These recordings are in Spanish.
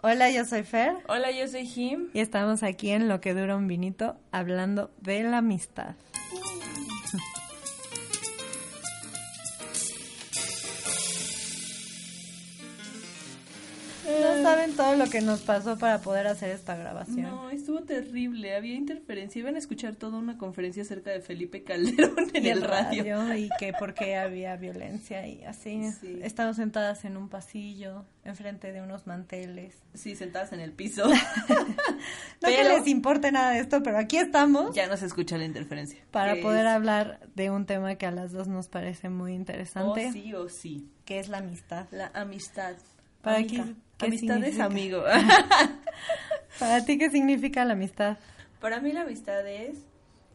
Hola, yo soy Fer. Hola, yo soy Jim. Y estamos aquí en Lo que dura un vinito hablando de la amistad. No saben todo lo que nos pasó para poder hacer esta grabación. No, estuvo terrible. Había interferencia. Iban a escuchar toda una conferencia acerca de Felipe Calderón en Y el radio. Y que por qué había violencia y así. Sí. Estamos sentadas en un pasillo, enfrente de unos manteles. Sí, sentadas en el piso. No que Pero- les importe nada de esto, pero aquí estamos ya no se escucha la interferencia. para Que poder es hablar de un tema que a las dos nos parece muy interesante, O sí o sí. que es la amistad. La amistad. Para Amiga. aquí, ¿qué Amistad es amigo. Para ti, ¿qué significa la amistad? Para mí la amistad es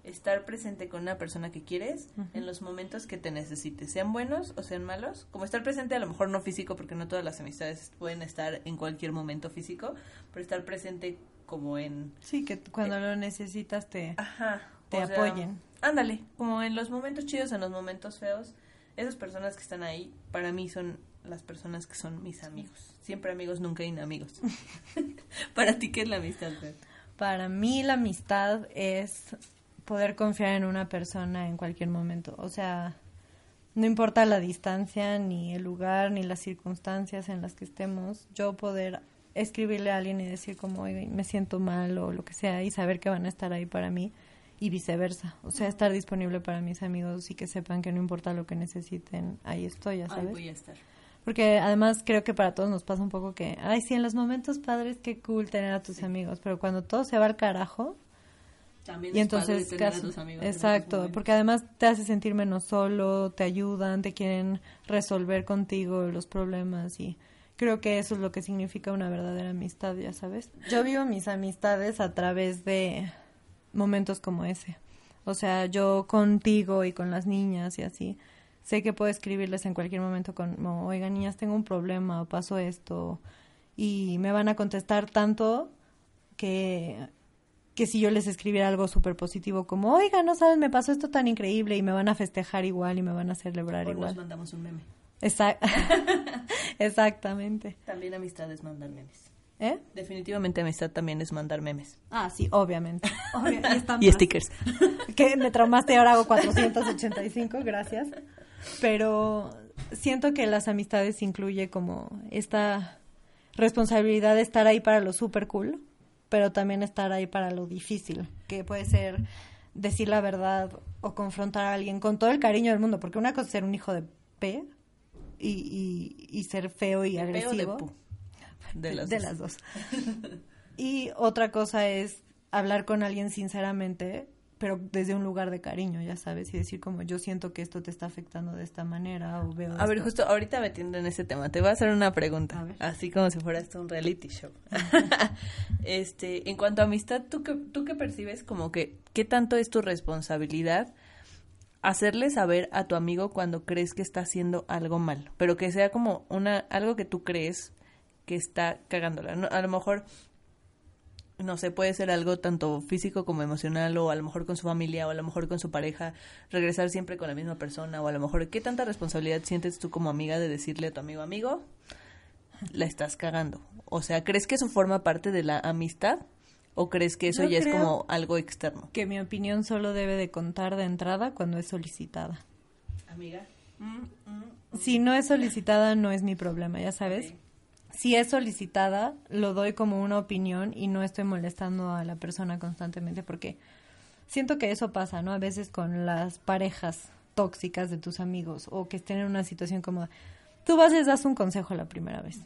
estar presente con una persona que quieres en los momentos que te necesites, sean buenos o sean malos. Como estar presente a lo mejor no físico, porque no todas las amistades pueden estar en cualquier momento físico, pero estar presente como en... Sí, que cuando lo necesitas te... Ajá. Te sea, apoyen. ándale, como en los momentos chidos, en los momentos feos. Esas personas que están ahí, para mí son las personas que son mis amigos. Siempre amigos, nunca inamigos. para ti, ¿qué es la amistad? Fer? Para mí la amistad es poder confiar en una persona en cualquier momento. O sea, no importa la distancia, ni el lugar, ni las circunstancias en las que estemos, yo poder escribirle a alguien y decir como, oiga, me siento mal o lo que sea y saber que van a estar ahí para mí y viceversa. O sea, estar disponible para mis amigos y que sepan que no importa lo que necesiten, ahí estoy, ya Ahí sabes. voy a estar. Porque además creo que para todos nos pasa un poco que, ay, sí, en los momentos padres qué cool tener a tus amigos, pero cuando todo se va al carajo, También y es padre entonces, tener a tus amigos exacto, porque además te hace sentir menos solo, te ayudan, te quieren resolver contigo los problemas y creo que eso es lo que significa una verdadera amistad, ya sabes. Yo vivo mis amistades a través de momentos como ese. O sea, yo contigo y con las niñas y así, sé que puedo escribirles en cualquier momento como, oigan niñas, tengo un problema o pasó esto y me van a contestar tanto que que si yo les escribiera algo súper positivo como, oiga, no sabes, me pasó esto tan increíble y me van a festejar igual y me van a celebrar O nos igual. mandamos un meme. Exac- Exactamente. También amistad es mandar memes. ¿Eh? Definitivamente amistad también es mandar memes. Ah, sí, obviamente. Obvio, y Y stickers. que me traumaste y ahora hago 485, gracias. Pero siento que las amistades incluye como esta responsabilidad de estar ahí para lo super cool, pero también estar ahí para lo difícil, que puede ser decir la verdad o confrontar a alguien con todo el cariño del mundo, porque una cosa es ser un hijo de P y, y, y ser feo y agresivo. De las de las dos. Y otra cosa es hablar con alguien sinceramente, pero desde un lugar de cariño, ya sabes, y decir como yo siento que esto te está afectando de esta manera o veo A ver, esto". justo ahorita metiendo en ese tema, te voy a hacer una pregunta, así como si fuera esto un reality show. este, en cuanto a amistad, ¿tú qué, ¿tú qué percibes como que qué tanto es tu responsabilidad hacerle saber a tu amigo cuando crees que está haciendo algo mal, pero que sea como una algo que tú crees que está cagándola. No, a lo mejor no sé, puede ser algo tanto físico como emocional o a lo mejor con su familia o a lo mejor con su pareja, regresar siempre con la misma persona o a lo mejor qué tanta responsabilidad sientes tú como amiga de decirle a tu amigo, amigo, la estás cagando. O sea, ¿crees que eso forma parte de la amistad o crees que eso Yo ya es como algo externo? que mi opinión solo debe de contar de entrada cuando es solicitada. Amiga. Si no es solicitada no es mi problema, ya sabes. Si es solicitada, lo doy como una opinión y no estoy molestando a la persona constantemente porque siento que eso pasa, ¿no? A veces con las parejas tóxicas de tus amigos o que estén en una situación como tú vas y les das un consejo la primera vez.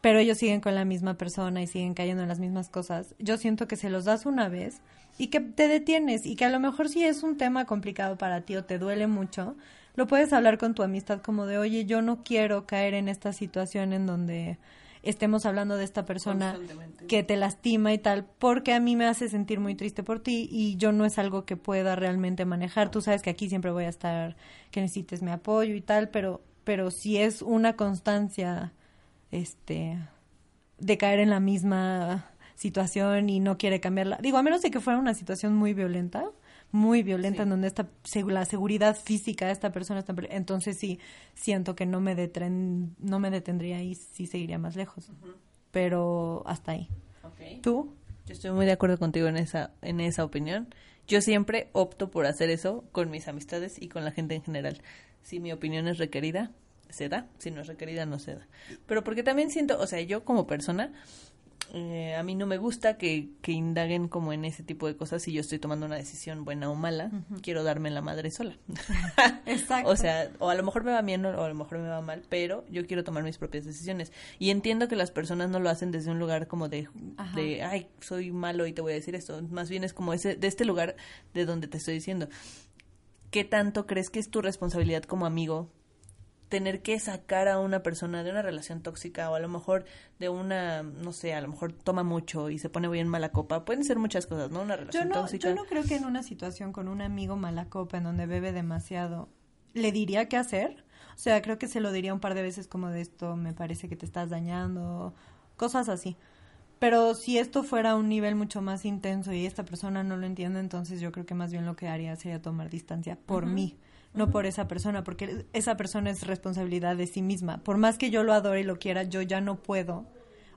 Pero ellos siguen con la misma persona y siguen cayendo en las mismas cosas. Yo siento que se los das una vez y que te detienes y que a lo mejor si es un tema complicado para ti o te duele mucho, lo puedes hablar con tu amistad como de, oye, yo no quiero caer en esta situación en donde estemos hablando de esta persona que te lastima y tal, porque a mí me hace sentir muy triste por ti y yo no es algo que pueda realmente manejar. Tú sabes que aquí siempre voy a estar, que necesites mi apoyo y tal, pero, pero si es una constancia, este, de caer en la misma situación y no quiere cambiarla. Digo, a menos de que fuera una situación muy violenta, muy violenta, Sí. en donde esta, la seguridad física de esta persona está... Entonces sí, siento que no me, detren, no me detendría y sí seguiría más lejos. Pero hasta ahí. ¿Tú? Yo estoy muy de acuerdo contigo en esa, en esa opinión. Yo siempre opto por hacer eso con mis amistades y con la gente en general. Si mi opinión es requerida, se da. Si no es requerida, no se da. Pero porque también siento, o sea, yo como persona, eh, a mí no me gusta que, que indaguen como en ese tipo de cosas si yo estoy tomando una decisión buena o mala. Quiero darme la madre sola. Exacto. O sea, o a lo mejor me va bien o a lo mejor me va mal, pero yo quiero tomar mis propias decisiones. Y entiendo que las personas no lo hacen desde un lugar como de, Ajá. de ay, soy malo y te voy a decir esto. Más bien es como ese, de este lugar de donde te estoy diciendo. ¿Qué tanto crees que es tu responsabilidad como amigo tener que sacar a una persona de una relación tóxica o a lo mejor de una, no sé, a lo mejor toma mucho y se pone bien mala copa? Pueden ser muchas cosas, ¿no? Una Yo relación no, tóxica. yo no creo que en una situación con un amigo mala copa en donde bebe demasiado, le diría qué hacer. O sea, creo que se lo diría un par de veces como de esto, me parece que te estás dañando, cosas así. Pero si esto fuera a un nivel mucho más intenso y esta persona no lo entiende, entonces yo creo que más bien lo que haría sería tomar distancia por mí, no por esa persona, porque esa persona es responsabilidad de sí misma. Por más que yo lo adore y lo quiera, yo ya no puedo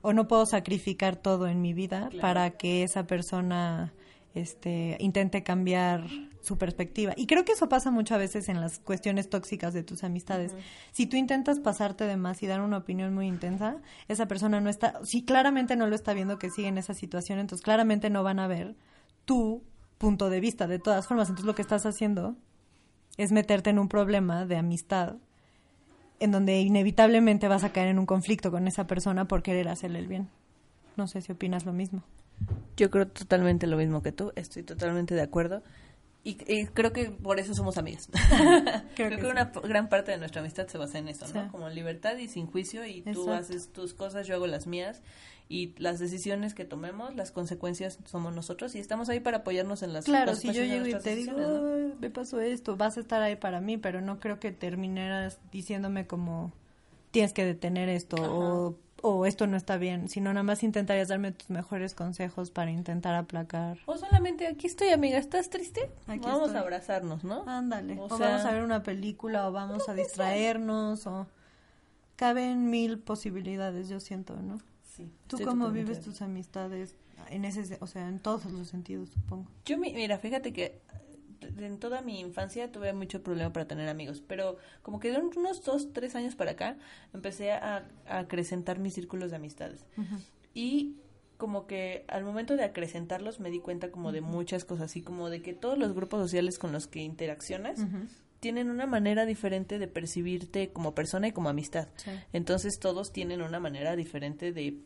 o no puedo sacrificar todo en mi vida Claro. para que esa persona este intente cambiar su perspectiva. Y creo que eso pasa muchas veces en las cuestiones tóxicas de tus amistades. Si tú intentas pasarte de más y dar una opinión muy intensa, esa persona no está, si claramente no lo está viendo que sigue en esa situación, entonces claramente no van a ver tu punto de vista de todas formas. Entonces lo que estás haciendo es meterte en un problema de amistad en donde inevitablemente vas a caer en un conflicto con esa persona por querer hacerle el bien. No sé si opinas lo mismo. Yo creo totalmente lo mismo que tú, estoy totalmente de acuerdo. Y, y creo que por eso somos amigas. creo, que que, sí. una gran parte de nuestra amistad se basa en eso, ¿no? Sí. Como libertad y sin juicio y tú Exacto. haces tus cosas, yo hago las mías y las decisiones que tomemos, las consecuencias somos nosotros y estamos ahí para apoyarnos en las Claro, si yo llego y te digo, decisiones, ¿no? "Ay, me pasó esto, vas a estar ahí para mí, pero no creo que terminaras diciéndome como tienes que detener esto o, o esto no está bien, sino nada más intentarías darme tus mejores consejos para intentar aplacar. O solamente aquí estoy, amiga, ¿estás triste? Aquí Vamos estoy. a abrazarnos, ¿no? Ándale, O o, sea- vamos a ver una película o vamos a distraernos o caben mil posibilidades, yo siento, ¿no? Sí. ¿Tú cómo vives tus amistades en ese, se- o sea, en todos los sentidos, supongo? Yo, mi- mira, fíjate que en toda mi infancia tuve mucho problema para tener amigos, pero como que de unos dos, tres años para acá empecé a, a acrecentar mis círculos de amistades. Y como que al momento de acrecentarlos me di cuenta como de muchas cosas, así como de que todos los grupos sociales con los que interaccionas tienen una manera diferente de percibirte como persona y como amistad. Sí. Entonces todos tienen una manera diferente de...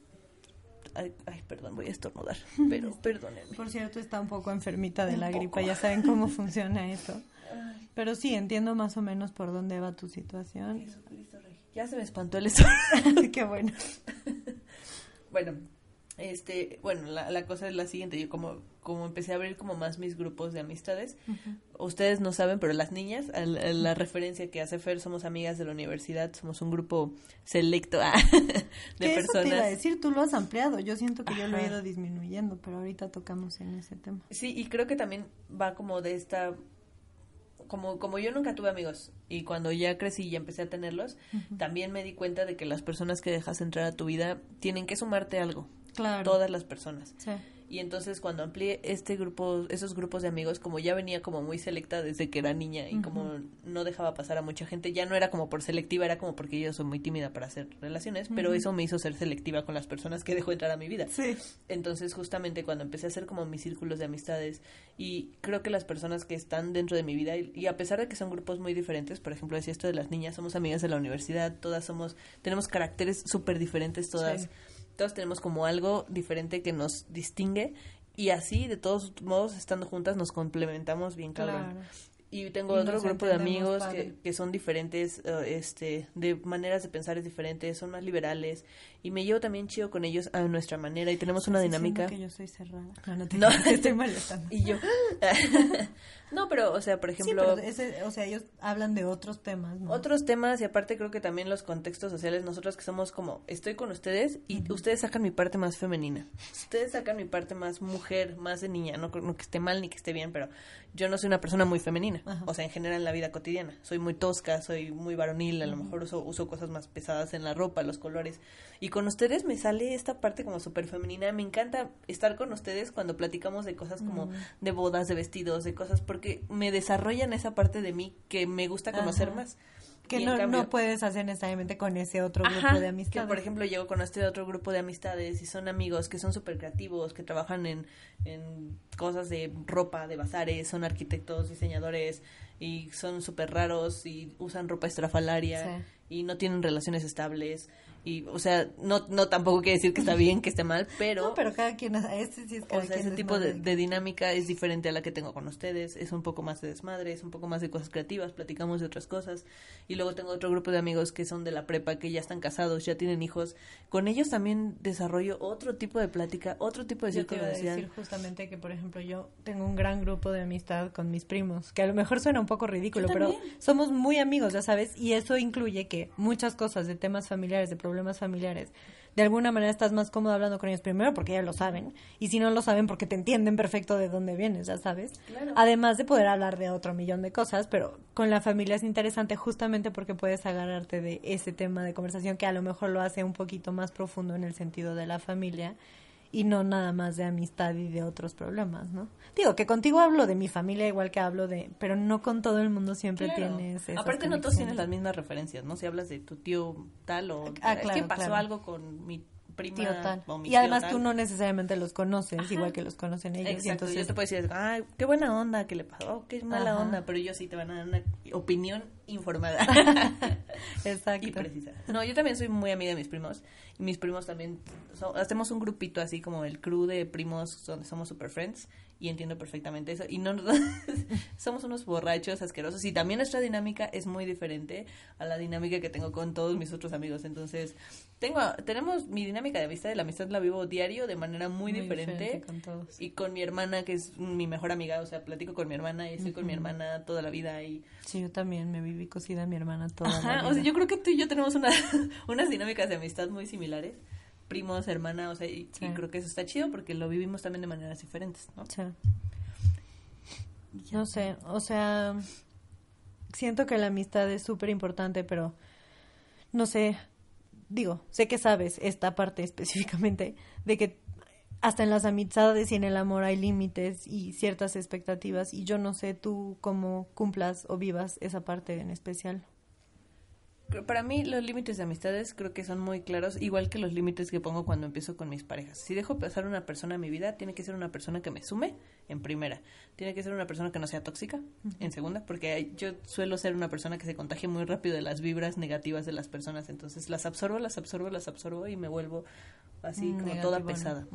Ay, ay, perdón, voy a estornudar, pero perdónenme. Por cierto, está un poco enfermita de Un la poco. gripa, ya saben cómo funciona eso. Pero sí, entiendo más o menos por dónde va tu situación. Jesucristo Rey. Ya se me espantó el estómago. Qué bueno. bueno, este, bueno, la, la cosa es la siguiente. Yo como, como empecé a abrir como más mis grupos de amistades, ustedes no saben, pero las niñas, al- a la referencia que hace Fer, somos amigas de la universidad, somos un grupo selecto ah, de Que eso te iba a personas. decir, tú lo has ampliado. Yo siento que yo lo he ido disminuyendo, pero ahorita tocamos en ese tema. Sí, y creo que también va como de esta como como yo nunca tuve amigos y cuando ya crecí y empecé a tenerlos, también me di cuenta de que las personas que dejas entrar a tu vida tienen que sumarte algo. Claro. Todas las personas. Sí. Y entonces cuando amplié este grupo, esos grupos de amigos, como ya venía como muy selecta desde que era niña y como no dejaba pasar a mucha gente, ya no era como por selectiva, era como porque yo soy muy tímida para hacer relaciones, pero eso me hizo ser selectiva con las personas que dejó entrar a mi vida. Sí. Entonces, justamente cuando empecé a hacer como mis círculos de amistades y creo que las personas que están dentro de mi vida y, y a pesar de que son grupos muy diferentes, por ejemplo, decía esto de las niñas, somos amigas de la universidad, todas somos, tenemos caracteres súper diferentes todas, Sí. Todas tenemos como algo diferente que nos distingue y así, de todos modos, estando juntas, nos complementamos bien cabrón. Claro. y tengo otro grupo de amigos que, que, son diferentes, eh, este, de maneras de pensar es diferentes, son más liberales y me llevo también chido con ellos a nuestra manera y tenemos una dinámica. que yo soy cerrada. No, no, te no. estoy molestando. y yo. no, pero, o sea, por ejemplo. o sea, ellos hablan de otros temas, ¿no? Otros temas y aparte creo que también los contextos sociales, nosotros que somos como, estoy con ustedes y ustedes sacan mi parte más femenina. Ustedes sacan mi parte más mujer, más de niña. No, no que esté mal ni que esté bien, pero yo no soy una persona muy femenina. O sea, en general en la vida cotidiana. Soy muy tosca, soy muy varonil, a lo mejor uso, uso cosas más pesadas en la ropa, los colores. Y con ustedes me sale esta parte como súper femenina. Me encanta estar con ustedes cuando platicamos de cosas como de bodas, de vestidos, de cosas, porque me desarrollan esa parte de mí que me gusta conocer más. Que no, no puedes hacer necesariamente con ese otro grupo de amistades. Que, por ejemplo, llego con este otro grupo de amistades y son amigos que son súper creativos, que trabajan en, en cosas de ropa, de bazares, son arquitectos, diseñadores y son súper raros y usan ropa estrafalaria y no tienen relaciones estables y o sea no no tampoco quiere decir que está bien que esté mal pero no, pero cada quien este sí es o sea ese tipo de, dinámica es diferente a la que tengo con ustedes es un poco más de desmadre es un poco más de cosas creativas platicamos de otras cosas y luego tengo otro grupo de amigos que son de la prepa que ya están casados ya tienen hijos con ellos también desarrollo otro tipo de plática otro tipo de yo te iba a decir justamente que por ejemplo yo tengo un gran grupo de amistad con mis primos que a lo mejor suena un poco ridículo pero somos muy amigos ya sabes y eso incluye que muchas cosas de temas familiares de problemas problemas familiares, de alguna manera estás más cómodo hablando con ellos primero porque ya lo saben y si no lo saben porque te entienden perfecto de dónde vienes, ya sabes. Además de poder hablar de otro millón de cosas, pero con la familia es interesante justamente porque puedes agarrarte de ese tema de conversación que a lo mejor lo hace un poquito más profundo en el sentido de la familia y no nada más de amistad y de otros problemas, ¿no? Digo que contigo hablo de mi familia igual que hablo de, pero no con todo el mundo siempre tienes esas Aparte no todos tienes las mismas referencias, ¿no? Si hablas de tu tío tal o ah, es que pasó algo con mi prima y además tú no necesariamente los conoces igual que los conocen ellos Exacto, entonces yo te puedo decir ay qué buena onda que le pasó qué mala onda pero ellos sí te van a dar una opinión informada. Exacto. y precisa. No yo también soy muy amiga de mis primos y mis primos también hacemos un grupito así como el crew de primos donde somos super friends y entiendo perfectamente eso. Y no somos unos borrachos asquerosos y también nuestra dinámica es muy diferente a la dinámica que tengo con todos mis otros amigos. Entonces, tengo tenemos mi dinámica de amistad y la amistad la vivo diario de manera muy, diferente. Y con mi hermana, que es mi mejor amiga, o sea, platico con mi hermana y estoy con mi hermana toda la vida y... Sí, yo también me viví cocida a mi hermana toda la vida. o sea, yo creo que tú y yo tenemos una, unas dinámicas de amistad muy similares primos, hermanas, o sea, y, creo que eso está chido porque lo vivimos también de maneras diferentes, ¿no? Sí. No sé, o sea, siento que la amistad es súper importante, pero no sé, digo, sé que sabes esta parte específicamente de que hasta en las amistades y en el amor hay límites y ciertas expectativas y yo no sé tú cómo cumplas o vivas esa parte en especial para mí los límites de amistades creo que son muy claros, igual que los límites que pongo cuando empiezo con mis parejas. Si dejo pasar una persona en mi vida, tiene que ser una persona que me sume en primera. Tiene que ser una persona que no sea tóxica en segunda, porque yo suelo ser una persona que se contagia muy rápido de las vibras negativas de las personas, entonces las absorbo, las absorbo, las absorbo y me vuelvo así mm, como toda pesada.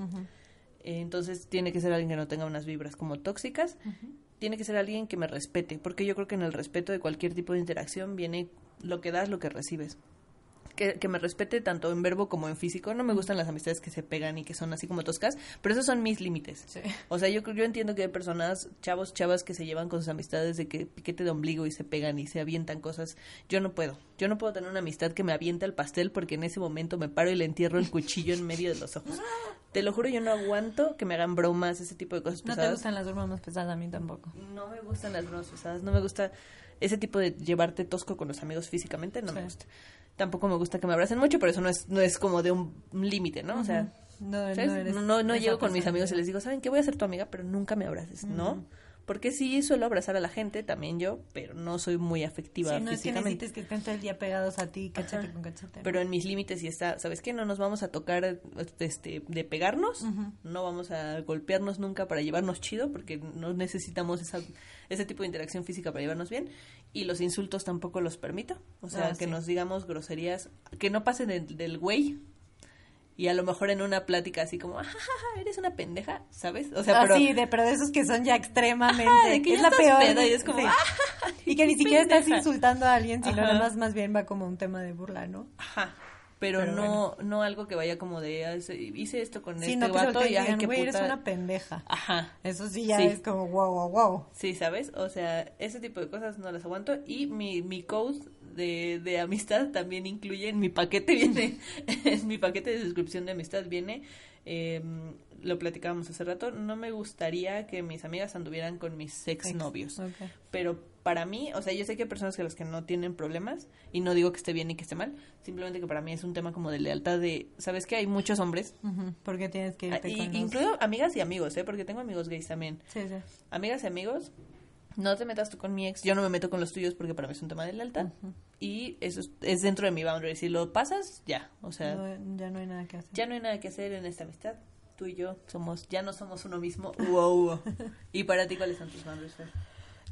Entonces tiene que ser alguien que no tenga unas vibras como tóxicas. Tiene que ser alguien que me respete, porque yo creo que en el respeto de cualquier tipo de interacción viene lo que das, lo que recibes. Que, que, me respete tanto en verbo como en físico. No me gustan las amistades que se pegan y que son así como toscas, pero esos son mis límites. O sea, yo, yo entiendo que hay personas, chavos, chavas, que se llevan con sus amistades de que piquete de ombligo y se pegan y se avientan cosas. Yo no puedo. Yo no puedo tener una amistad que me avienta el pastel porque en ese momento me paro y le entierro el cuchillo en medio de los ojos. Te lo juro, yo no aguanto que me hagan bromas, ese tipo de cosas pesadas. No te gustan las bromas pesadas, a mí tampoco. No me gustan las bromas pesadas, no me gusta ese tipo de llevarte tosco con los amigos físicamente no me gusta. Tampoco me gusta que me abracen mucho, pero eso no es, no es como de un límite, ¿no? O sea, no, no, no, llego con mis amigos y les digo, ¿saben qué? Voy a ser tu amiga, pero nunca me abraces, ¿no? Porque sí suelo abrazar a la gente, también yo, pero no soy muy afectiva sí, no físicamente. Es que que estén todo el día pegados a ti, cachete con cachete. Pero en mis límites sí está, ¿sabes qué? No nos vamos a tocar este de pegarnos, no vamos a golpearnos nunca para llevarnos chido, porque no necesitamos esa, ese tipo de interacción física para llevarnos bien. Y los insultos tampoco los permito. O sea, ah, que nos digamos groserías, que no pasen del güey, y a lo mejor en una plática así como, "Ajá, eres una pendeja, ¿sabes? O sea, Ah, pero sí, de, pero de esos que son ya extremadamente. Ajá, de que es ya la peor. pedo y es como, sí. "Ah, Y que ni siquiera estás pendeja". insultando a alguien, sino nada más, más bien va como un tema de burla, ¿no? Ajá. Pero, Pero no no algo que vaya como de "Ah, hice esto con Sí, este no vato y ay, qué güey, eres puta". una pendeja. Ajá. Eso sí ya Sí. es como wow, wow, wow. Sí, ¿sabes? O sea, ese tipo de cosas no las aguanto. Y mi, mi code de, de amistad también incluye, en mi paquete viene, en mi paquete de suscripción de amistad viene, eh, lo platicábamos hace rato, no me gustaría que mis amigas anduvieran con mis exnovios. Ok. Pero para mí, o sea, yo sé que hay personas que las que no tienen problemas, y no digo que esté bien ni que esté mal, simplemente que para mí es un tema como de lealtad de, ¿sabes que Hay muchos hombres, Porque tienes que ah, irte y- con los- amigas y amigos, ¿eh? Porque tengo amigos gays también Sí, sí. amigas y amigos, no te metas tú con mi ex, yo no me meto con los tuyos porque para mí es un tema de lealtad y eso es, es dentro de mi boundary, si lo pasas, ya, o sea, No, ya no hay nada que hacer. ya no hay nada que hacer en esta amistad, tú y yo somos, ya no somos uno mismo, wow, y para ti, ¿cuáles son tus boundaries?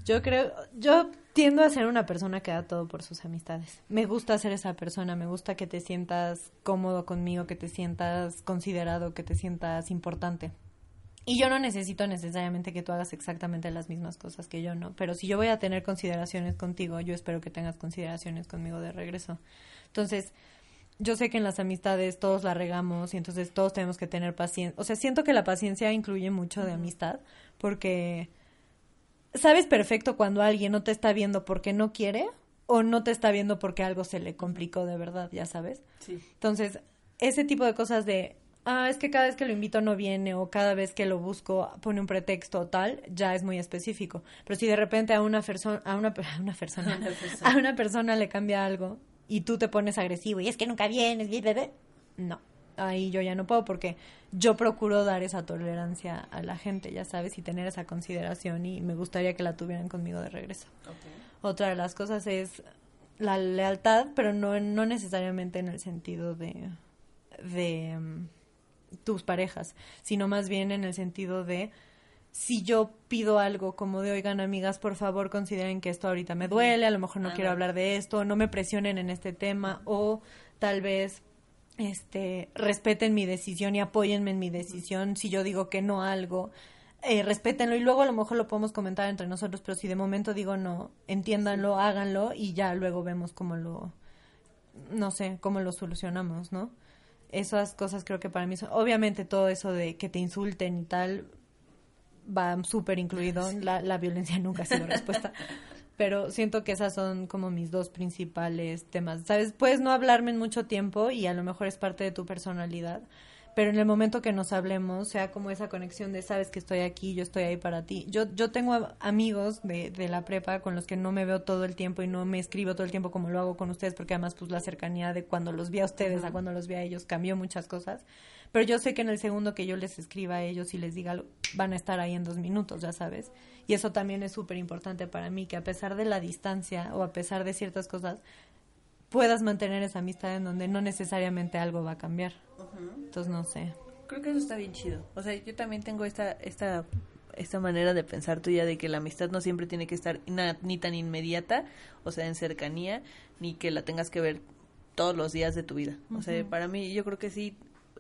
Yo creo, yo tiendo a ser una persona que da todo por sus amistades. Me gusta ser esa persona, me gusta que te sientas cómodo conmigo, que te sientas considerado, que te sientas importante. Y yo no necesito necesariamente que tú hagas exactamente las mismas cosas que yo, ¿no? Pero si yo voy a tener consideraciones contigo, yo espero que tengas consideraciones conmigo de regreso. Entonces, yo sé que en las amistades todos la regamos y entonces todos tenemos que tener paciencia. O sea, siento que la paciencia incluye mucho de amistad porque sabes perfecto cuando alguien no te está viendo porque no quiere o no te está viendo porque algo se le complicó de verdad, ya sabes. Sí. Entonces, ese tipo de cosas de, ah, es que cada vez que lo invito no viene o cada vez que lo busco pone un pretexto o tal, ya es muy específico. Pero si de repente a una persona, a una, a una persona, Una persona. a una persona le cambia algo y tú te pones agresivo y es que nunca vienes, bla, no. Ahí yo ya no puedo porque yo procuro dar esa tolerancia a la gente, ya sabes, y tener esa consideración y me gustaría que la tuvieran conmigo de regreso. Otra de las cosas es la lealtad, pero no, no necesariamente en el sentido de, de mm, tus parejas, sino más bien en el sentido de si yo pido algo como de, oigan amigas, por favor consideren que esto ahorita me duele, a lo mejor no quiero hablar de esto, no me presionen en este tema o tal vez este respeten mi decisión y apóyenme en mi decisión si yo digo que no a algo eh, respétenlo y luego a lo mejor lo podemos comentar entre nosotros pero si de momento digo no entiéndanlo háganlo y ya luego vemos cómo lo no sé cómo lo solucionamos no esas cosas creo que para mí son obviamente todo eso de que te insulten y tal va súper incluido la, la violencia nunca ha sido respuesta pero siento que esas son como mis dos principales temas. ¿Sabes? Puedes no hablarme en mucho tiempo y a lo mejor es parte de tu personalidad, pero en el momento que nos hablemos, sea como esa conexión de sabes que estoy aquí, yo estoy ahí para ti. Yo, yo tengo amigos de, de la prepa con los que no me veo todo el tiempo y no me escribo todo el tiempo como lo hago con ustedes, porque además pues la cercanía de cuando los vi a ustedes a cuando los vi a ellos cambió muchas cosas. Pero yo sé que en el segundo que yo les escriba a ellos y les diga algo, van a estar ahí en dos minutos, ya sabes. Y eso también es súper importante para mí, que a pesar de la distancia o a pesar de ciertas cosas, puedas mantener esa amistad en donde no necesariamente algo va a cambiar. Entonces, no sé. Creo que eso está bien chido. O sea, yo también tengo esta, esta, esta manera de pensar tuya de que la amistad no siempre tiene que estar na- ni tan inmediata, o sea, en cercanía, ni que la tengas que ver todos los días de tu vida. O sea, para mí yo creo que sí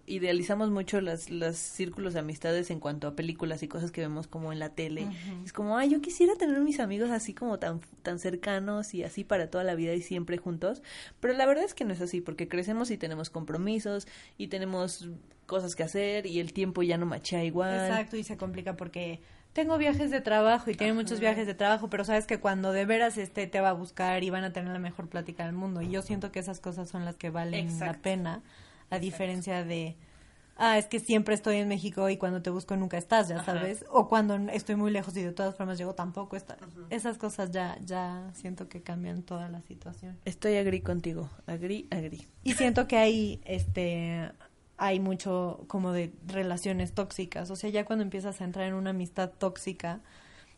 idealizamos mucho las, los círculos de amistades en cuanto a películas y cosas que vemos como en la tele. Es como, ay, yo quisiera tener mis amigos así como tan, tan cercanos y así para toda la vida y siempre juntos. Pero la verdad es que no es así, porque crecemos y tenemos compromisos y tenemos cosas que hacer y el tiempo ya no machea igual. Exacto, y se complica porque tengo viajes de trabajo y tiene muchos viajes de trabajo, pero sabes que cuando de veras este te va a buscar y van a tener la mejor plática del mundo. Y yo siento que esas cosas son las que valen la pena, a diferencia de, ah, es que siempre estoy en México y cuando te busco nunca estás, ya Ajá. sabes. O cuando estoy muy lejos y de todas formas llego tampoco. Esas cosas ya, ya siento que cambian toda la situación. Estoy agri contigo, agri, agri. Y siento que hay, este, hay mucho como de relaciones tóxicas. O sea, ya cuando empiezas a entrar en una amistad tóxica,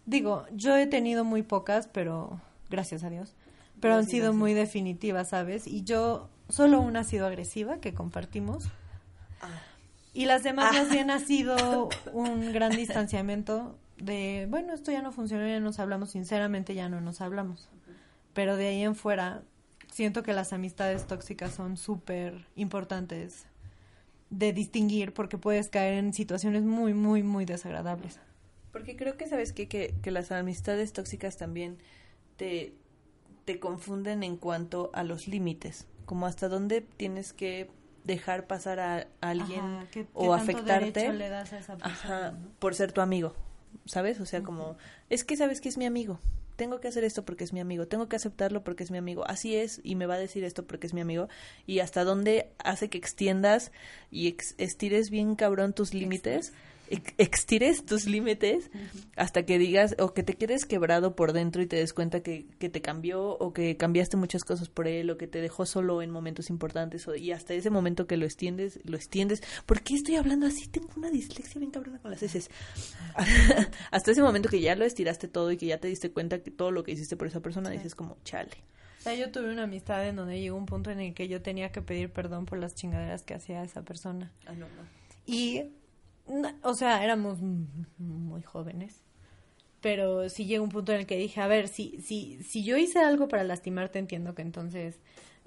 digo, yo he tenido muy pocas, pero gracias a Dios. Pero han sido gracias. muy definitivas, ¿sabes? Y yo, solo una ha sido agresiva, que compartimos. Y las demás más bien ha sido un gran distanciamiento de, bueno, esto ya no funcionó, ya nos hablamos, sinceramente ya no nos hablamos. Pero de ahí en fuera, siento que las amistades tóxicas son súper importantes de distinguir porque puedes caer en situaciones muy, muy, muy desagradables. Porque creo que sabes qué? que, que las amistades tóxicas también te, te confunden en cuanto a los límites, como hasta dónde tienes que dejar pasar a, alguien Ajá, ¿qué- qué o afectarte le das a esa persona, Ajá, no? por ser tu amigo, ¿sabes? O sea, como, es que sabes que es mi amigo, tengo que hacer esto porque es mi amigo, tengo que aceptarlo porque es mi amigo, así es y me va a decir esto porque es mi amigo y hasta dónde hace que extiendas y ex- estires bien cabrón tus límites. ex- Extires tus límites hasta que digas o que te quedes quebrado por dentro y te des cuenta que, que te cambió o que cambiaste muchas cosas por él o que te dejó solo en momentos importantes o, y hasta ese momento que lo extiendes, lo extiendes. ¿Por qué estoy hablando así? Tengo una dislexia bien cabrona con las heces. hasta ese momento que ya lo estiraste todo y que ya te diste cuenta que todo lo que hiciste por esa persona dices como, chale. O sea, yo tuve una amistad en donde llegó un punto en el que yo tenía que pedir perdón por las chingaderas que hacía esa persona. Ah, no, no. Y, o sea, éramos muy jóvenes. Pero sí llegó un punto en el que dije, a ver, si, si, si yo hice algo para lastimarte, entiendo que entonces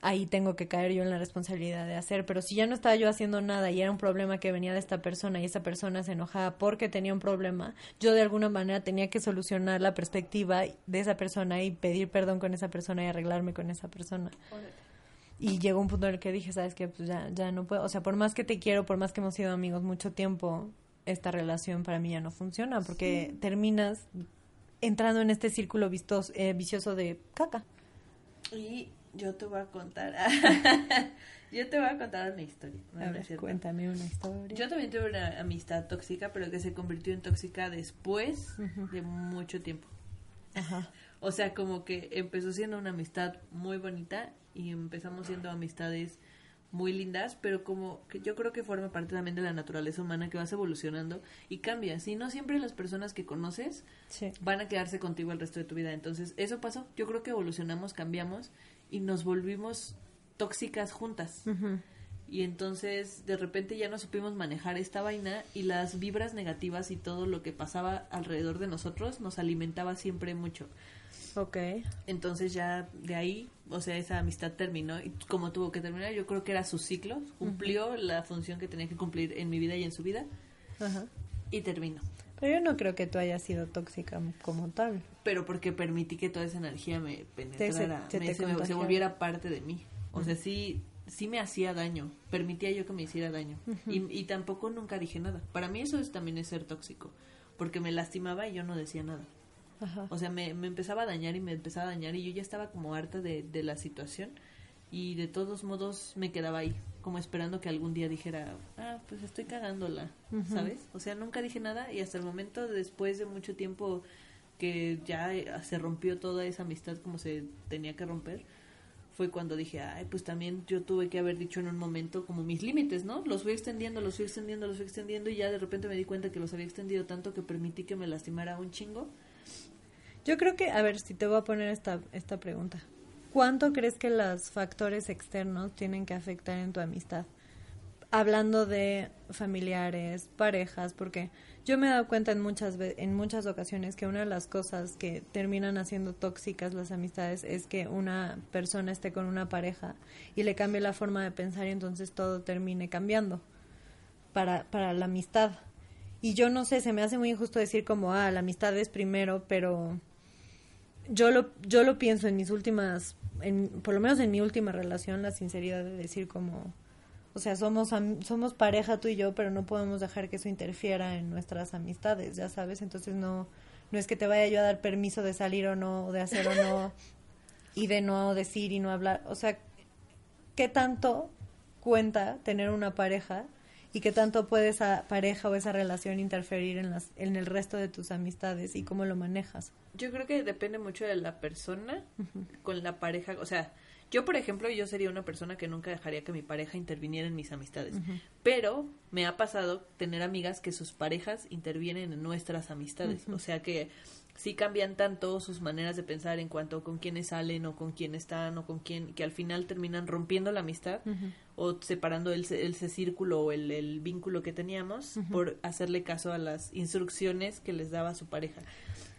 ahí tengo que caer yo en la responsabilidad de hacer. Pero si ya no estaba yo haciendo nada y era un problema que venía de esta persona y esa persona se enojaba porque tenía un problema, yo de alguna manera tenía que solucionar la perspectiva de esa persona y pedir perdón con esa persona y arreglarme con esa persona. Y llegó un punto en el que dije, ¿sabes qué? Pues ya, ya no puedo. O sea, por más que te quiero, por más que hemos sido amigos mucho tiempo, esta relación para mí ya no funciona porque terminas entrando en este círculo vistos, eh, vicioso de caca. Y yo te voy a contar. yo te voy a contar una historia. No, A ver, cuéntame una historia. Yo también tuve una amistad tóxica, pero que se convirtió en tóxica después de mucho tiempo. Ajá. O sea, como que empezó siendo una amistad muy bonita y empezamos siendo amistades muy lindas, pero como que yo creo que forma parte también de la naturaleza humana que vas evolucionando y cambias. Y no siempre las personas que conoces Sí. van a quedarse contigo el resto de tu vida. Entonces, eso pasó. Yo creo que evolucionamos, cambiamos y nos volvimos tóxicas juntas. Ujú. Y entonces de repente ya no supimos manejar esta vaina y las vibras negativas y todo lo que pasaba alrededor de nosotros nos alimentaba siempre mucho. Ok. Entonces ya de ahí, o sea, esa amistad terminó y como tuvo que terminar, yo creo que era su ciclo, cumplió la función que tenía que cumplir en mi vida y en su vida Ajá. y terminó. Pero yo no creo que tú hayas sido tóxica como tal. Pero porque permití que toda esa energía me penetrara, se me- se, me- se volviera parte de mí. O sea, sí, sí me hacía daño, permitía yo que me hiciera daño. y, y tampoco nunca dije nada. Para mí eso es, también es ser tóxico, porque me lastimaba y yo no decía nada. Ajá. O sea, me, me empezaba a dañar y me empezaba a dañar y yo ya estaba como harta de, de la situación y de todos modos me quedaba ahí, como esperando que algún día dijera, ah, pues estoy cagándola, ¿sabes? O sea, nunca dije nada y hasta el momento, después de mucho tiempo que ya eh, se rompió toda esa amistad como se tenía que romper, fue cuando dije, ay, pues también yo tuve que haber dicho en un momento como mis límites, ¿no? Los fui extendiendo, los fui extendiendo, los fui extendiendo y ya de repente me di cuenta que los había extendido tanto que permití que me lastimara un chingo. Yo creo que, a ver, si te voy a poner esta, esta pregunta. ¿Cuánto crees que los factores externos tienen que afectar en tu amistad? Hablando de familiares, parejas, porque yo me he dado cuenta en muchas, en muchas ocasiones que una de las cosas que terminan haciendo tóxicas las amistades es que una persona esté con una pareja y le cambie la forma de pensar y entonces todo termine cambiando para, para la amistad. Y yo no sé, se me hace muy injusto decir como, ah, la amistad es primero, pero yo lo, yo lo pienso en mis últimas, en, por lo menos en mi última relación, la sinceridad de decir como, o sea, somos, somos pareja tú y yo, pero no podemos dejar que eso interfiera en nuestras amistades, ya sabes, entonces no, no es que te vaya yo a dar permiso de salir o no, o de hacer o no, y de no decir y no hablar, o sea, ¿qué tanto cuenta tener una pareja y qué tanto puede esa pareja o esa relación interferir en, las, en el resto de tus amistades y cómo lo manejas? Yo creo que depende mucho de la persona con la pareja. O sea, yo, por ejemplo, yo sería una persona que nunca dejaría que mi pareja interviniera en mis amistades. Pero me ha pasado tener amigas que sus parejas intervienen en nuestras amistades. O sea que sí cambian tanto sus maneras de pensar en cuanto a con quiénes salen o con quién están o con quién, que al final terminan rompiendo la amistad o separando el, el- ese círculo o el, el vínculo que teníamos por hacerle caso a las instrucciones que les daba su pareja.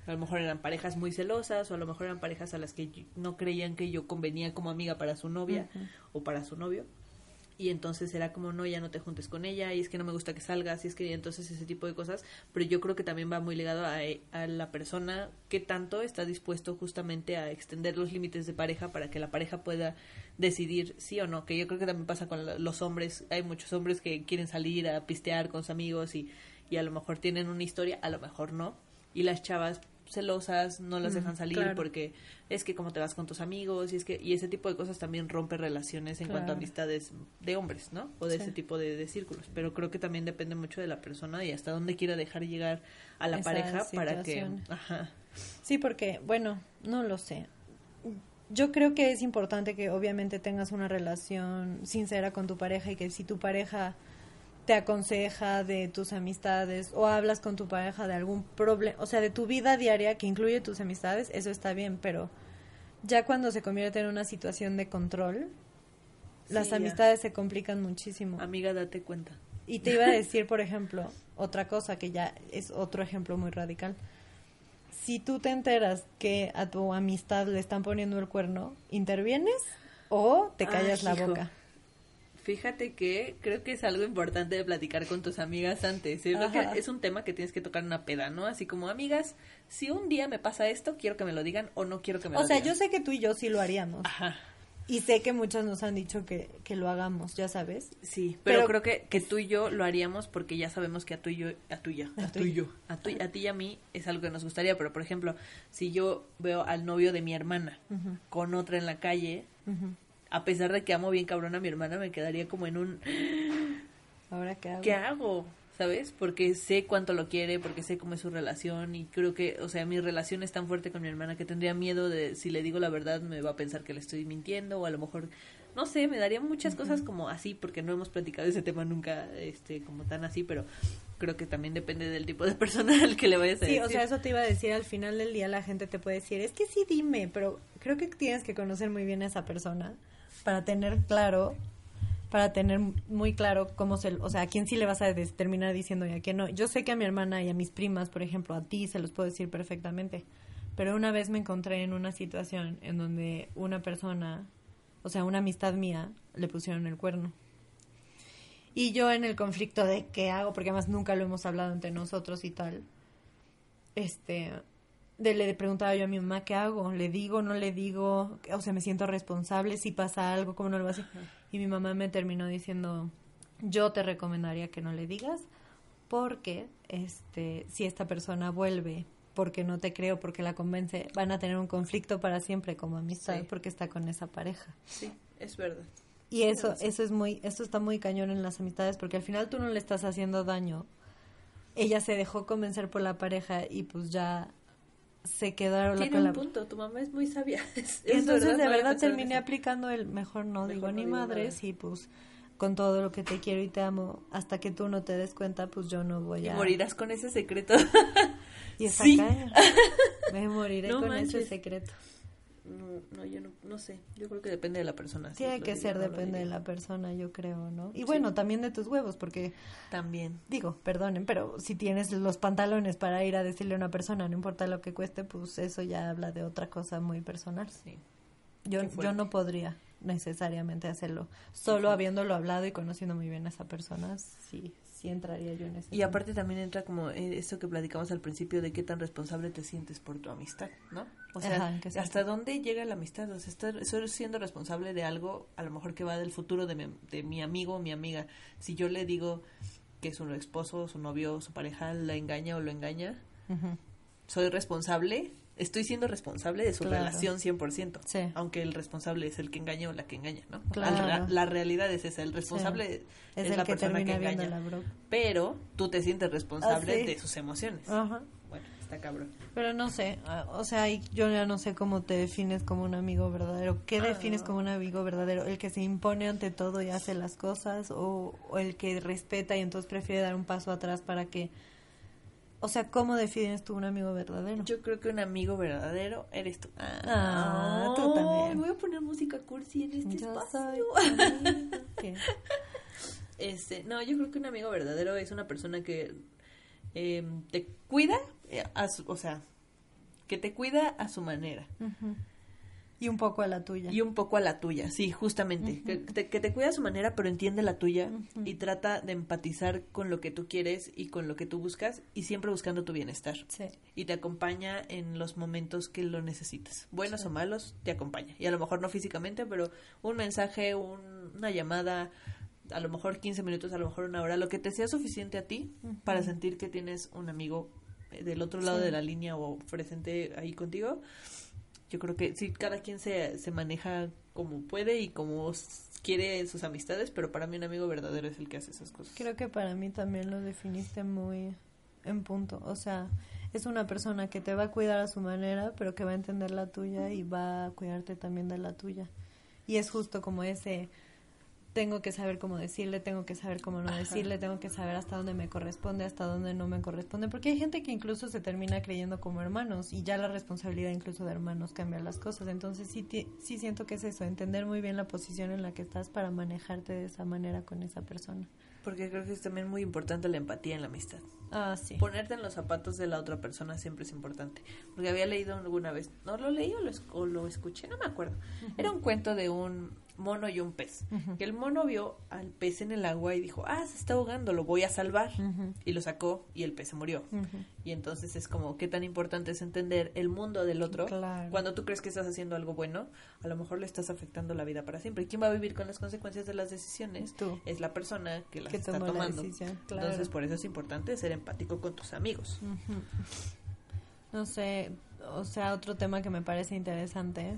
A lo mejor eran parejas muy celosas o a lo mejor eran parejas a las que no creían que yo convenía como amiga para su novia o para su novio. Y entonces será como no ya no te juntes con ella y es que no me gusta que salgas y es que entonces ese tipo de cosas pero yo creo que también va muy ligado a, a la persona que tanto está dispuesto justamente a extender los límites de pareja para que la pareja pueda decidir sí o no que yo creo que también pasa con los hombres hay muchos hombres que quieren salir a pistear con sus amigos y, y a lo mejor tienen una historia a lo mejor no y las chavas celosas, no las dejan salir porque es que como te vas con tus amigos y es que y ese tipo de cosas también rompe relaciones en cuanto a amistades de hombres, ¿no? O de ese tipo de, círculos, pero creo que también depende mucho de la persona y hasta dónde quiera dejar llegar a la pareja para que ajá. Sí, porque bueno, no lo sé. Yo creo que es importante que obviamente tengas una relación sincera con tu pareja y que si tu pareja te aconseja de tus amistades o hablas con tu pareja de algún problema, o sea, de tu vida diaria que incluye tus amistades, eso está bien, pero ya cuando se convierte en una situación de control, las amistades se complican muchísimo. Amiga, date cuenta. Y te iba a decir, por ejemplo, otra cosa que ya es otro ejemplo muy radical. Si tú te enteras que a tu amistad le están poniendo el cuerno, ¿intervienes o te callas la boca? Fíjate que creo que es algo importante de platicar con tus amigas antes. Es, es un tema que tienes que tocar en una peda, ¿no? Así como, amigas, si un día me pasa esto, quiero que me lo digan o no quiero que me lo digan. O sea, yo sé que tú y yo sí lo haríamos. Ajá. Y sé que muchas nos han dicho que, que lo hagamos, ya sabes. Sí, pero, creo que, que tú y yo lo haríamos porque ya sabemos que a tú y yo, a tú y yo, a, tú y yo, a, a ti y a mí es algo que nos gustaría. Pero, por ejemplo, si yo veo al novio de mi hermana con otra en la calle, a pesar de que amo bien cabrón a mi hermana, me quedaría como en un... ¿Ahora qué hago? ¿Qué hago? ¿Sabes? Porque sé cuánto lo quiere, porque sé cómo es su relación y creo que, o sea, mi relación es tan fuerte con mi hermana que tendría miedo de, si le digo la verdad, me va a pensar que le estoy mintiendo o a lo mejor, no sé, me daría muchas cosas como así, porque no hemos platicado ese tema nunca, este, como tan así, pero creo que también depende del tipo de persona al que le vayas a decir. Sí, o sea, eso te iba a decir, al final del día la gente te puede decir, es que sí, dime, pero creo que tienes que conocer muy bien a esa persona para tener claro para tener muy claro cómo se, o sea, a quién sí le vas a terminar diciendo y a quién no. Yo sé que a mi hermana y a mis primas, por ejemplo, a ti se los puedo decir perfectamente, pero una vez me encontré en una situación en donde una persona, o sea, una amistad mía, le pusieron el cuerno. Y yo en el conflicto de qué hago, porque además nunca lo hemos hablado entre nosotros y tal, este, de, le preguntaba yo a mi mamá, ¿qué hago? ¿Le digo, no le digo? O sea, me siento responsable si pasa algo, ¿cómo no lo voy a hacer? Y mi mamá me terminó diciendo, yo te recomendaría que no le digas, porque este, si esta persona vuelve porque no te creo, porque la convence, van a tener un conflicto para siempre como amistad porque está con esa pareja. Sí, es verdad. Y eso, eso es muy, eso está muy cañón en las amistades porque al final tú no le estás haciendo daño. Ella se dejó convencer por la pareja y pues ya se quedaron Tiene un punto, tu mamá es muy sabia. entonces de verdad terminé aplicando el mejor no digo ni madres y pues con todo lo que te quiero y te amo, hasta que tú no te des cuenta, pues yo no voy a... Y morirás con ese secreto. y esa sí. Me moriré con ese secreto. No, no, yo no, no sé. Yo creo que depende de la persona. Tiene que ser, depende de la persona, yo creo, ¿no? Y bueno, también de tus huevos, porque. También. Digo, perdonen, pero si tienes los pantalones para ir a decirle a una persona, no importa lo que cueste, pues eso ya habla de otra cosa muy personal. Sí. Yo, yo no podría necesariamente hacerlo. Solo habiéndolo hablado y conociendo muy bien a esa persona, sí, sí entraría yo en ese. Y aparte también entra como eh, esto que platicamos al principio de qué tan responsable te sientes por tu amistad, ¿no? O sea, hasta dónde llega la amistad, o sea, estoy siendo responsable de algo, a lo mejor que va del futuro de mi, de mi amigo o mi amiga. Si yo le digo que su esposo, su novio, su pareja la engaña o lo engaña, soy responsable estoy siendo responsable de su relación 100%, sí. aunque el responsable es el que engaña o la que engaña, ¿no? Claro. La, realidad es esa, el responsable es, la persona que engaña, pero tú te sientes responsable ah, de sus emociones. Ajá. Bueno, está cabrón. Pero no sé, ah, o sea, yo ya no sé cómo te defines como un amigo verdadero. ¿Qué ah. defines como un amigo verdadero? ¿El que se impone ante todo y hace las cosas o el que respeta y entonces prefiere dar un paso atrás para que o sea, ¿cómo defines tú un amigo verdadero? Yo creo que un amigo verdadero eres tú. Ah, tú también. Voy a poner música cursi en este espacio. este, no, yo creo que un amigo verdadero es una persona que em, te cuida, a o sea, que te cuida a su manera. Y un poco a la tuya. Y un poco a la tuya, sí, justamente. que, te, que te cuida a su manera, pero entiende la tuya y trata de empatizar con lo que tú quieres y con lo que tú buscas y siempre buscando tu bienestar. Sí. Y te acompaña en los momentos que lo necesitas. Buenos o malos, te acompaña. Y a lo mejor no físicamente, pero un mensaje, un- una llamada, a lo mejor 15 minutos, a lo mejor una hora, lo que te sea suficiente a ti para sentir que tienes un amigo eh, del otro lado Sí. de la línea o presente ahí contigo. Yo creo que sí, cada quien se, se maneja como puede y como quiere en sus amistades, pero para mí un amigo verdadero es el que hace esas cosas. Creo que para mí también lo definiste muy en punto. O sea, es una persona que te va a cuidar a su manera, pero que va a entender la tuya y va a cuidarte también de la tuya. Y es justo como ese, tengo que saber cómo decirle, tengo que saber cómo no Ajá. decirle, tengo que saber hasta dónde me corresponde, hasta dónde no me corresponde, porque hay gente que incluso se termina creyendo como hermanos y ya la responsabilidad incluso de hermanos cambia las cosas. Entonces sí, sí siento que es eso, entender muy bien la posición en la que estás para manejarte de esa manera con esa persona. Porque creo que es también muy importante la empatía en la amistad. Ah, sí. Ponerte en los zapatos de la otra persona siempre es importante. Porque había leído alguna vez, no lo leí o lo, esc- o lo escuché, no me acuerdo. Era un cuento de un mono y un pez. Que el mono vio al pez en el agua y dijo, ah, se está ahogando, lo voy a salvar. Y lo sacó y el pez se murió. Y entonces es como qué tan importante es entender el mundo del otro. Claro. Cuando tú crees que estás haciendo algo bueno, a lo mejor le estás afectando la vida para siempre. ¿Y quién va a vivir con las consecuencias de las decisiones? Tú. Es la persona que las Que está la tomando. claro. Entonces por eso es importante ser empático con tus amigos. No sé, o sea, otro tema que me parece interesante,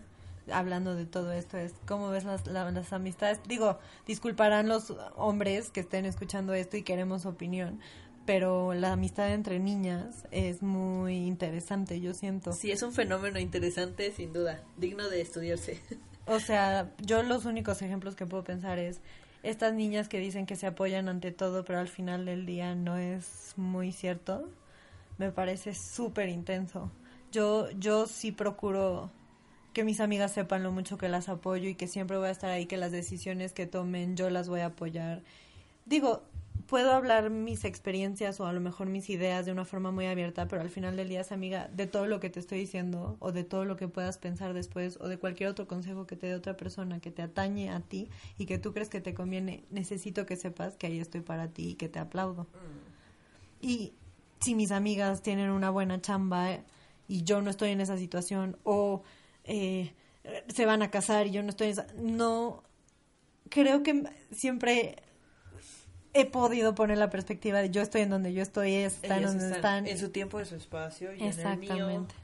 hablando de todo esto, es cómo ves las, la- las amistades. Digo, disculparán los hombres que estén escuchando esto y queremos opinión, pero la amistad entre niñas es muy interesante, yo siento. Sí, es un fenómeno interesante, sin duda, digno de estudiarse. O sea, yo los únicos ejemplos que puedo pensar es estas niñas que dicen que se apoyan ante todo, pero al final del día no es muy cierto. Me parece súper intenso. Yo, yo sí procuro que mis amigas sepan lo mucho que las apoyo y que siempre voy a estar ahí, que las decisiones que tomen yo las voy a apoyar. Digo, puedo hablar mis experiencias o a lo mejor mis ideas de una forma muy abierta, pero al final del día es amiga de todo lo que te estoy diciendo o de todo lo que puedas pensar después o de cualquier otro consejo que te dé otra persona que te atañe a ti y que tú crees que te conviene. Necesito que sepas que ahí estoy para ti y que te aplaudo. Y si mis amigas tienen una buena chamba y yo no estoy en esa situación o eh, se van a casar y yo no estoy. No, creo que siempre he podido poner la perspectiva de yo estoy en donde yo estoy, están donde están están. en su tiempo, en su espacio y en el mío. Exactamente.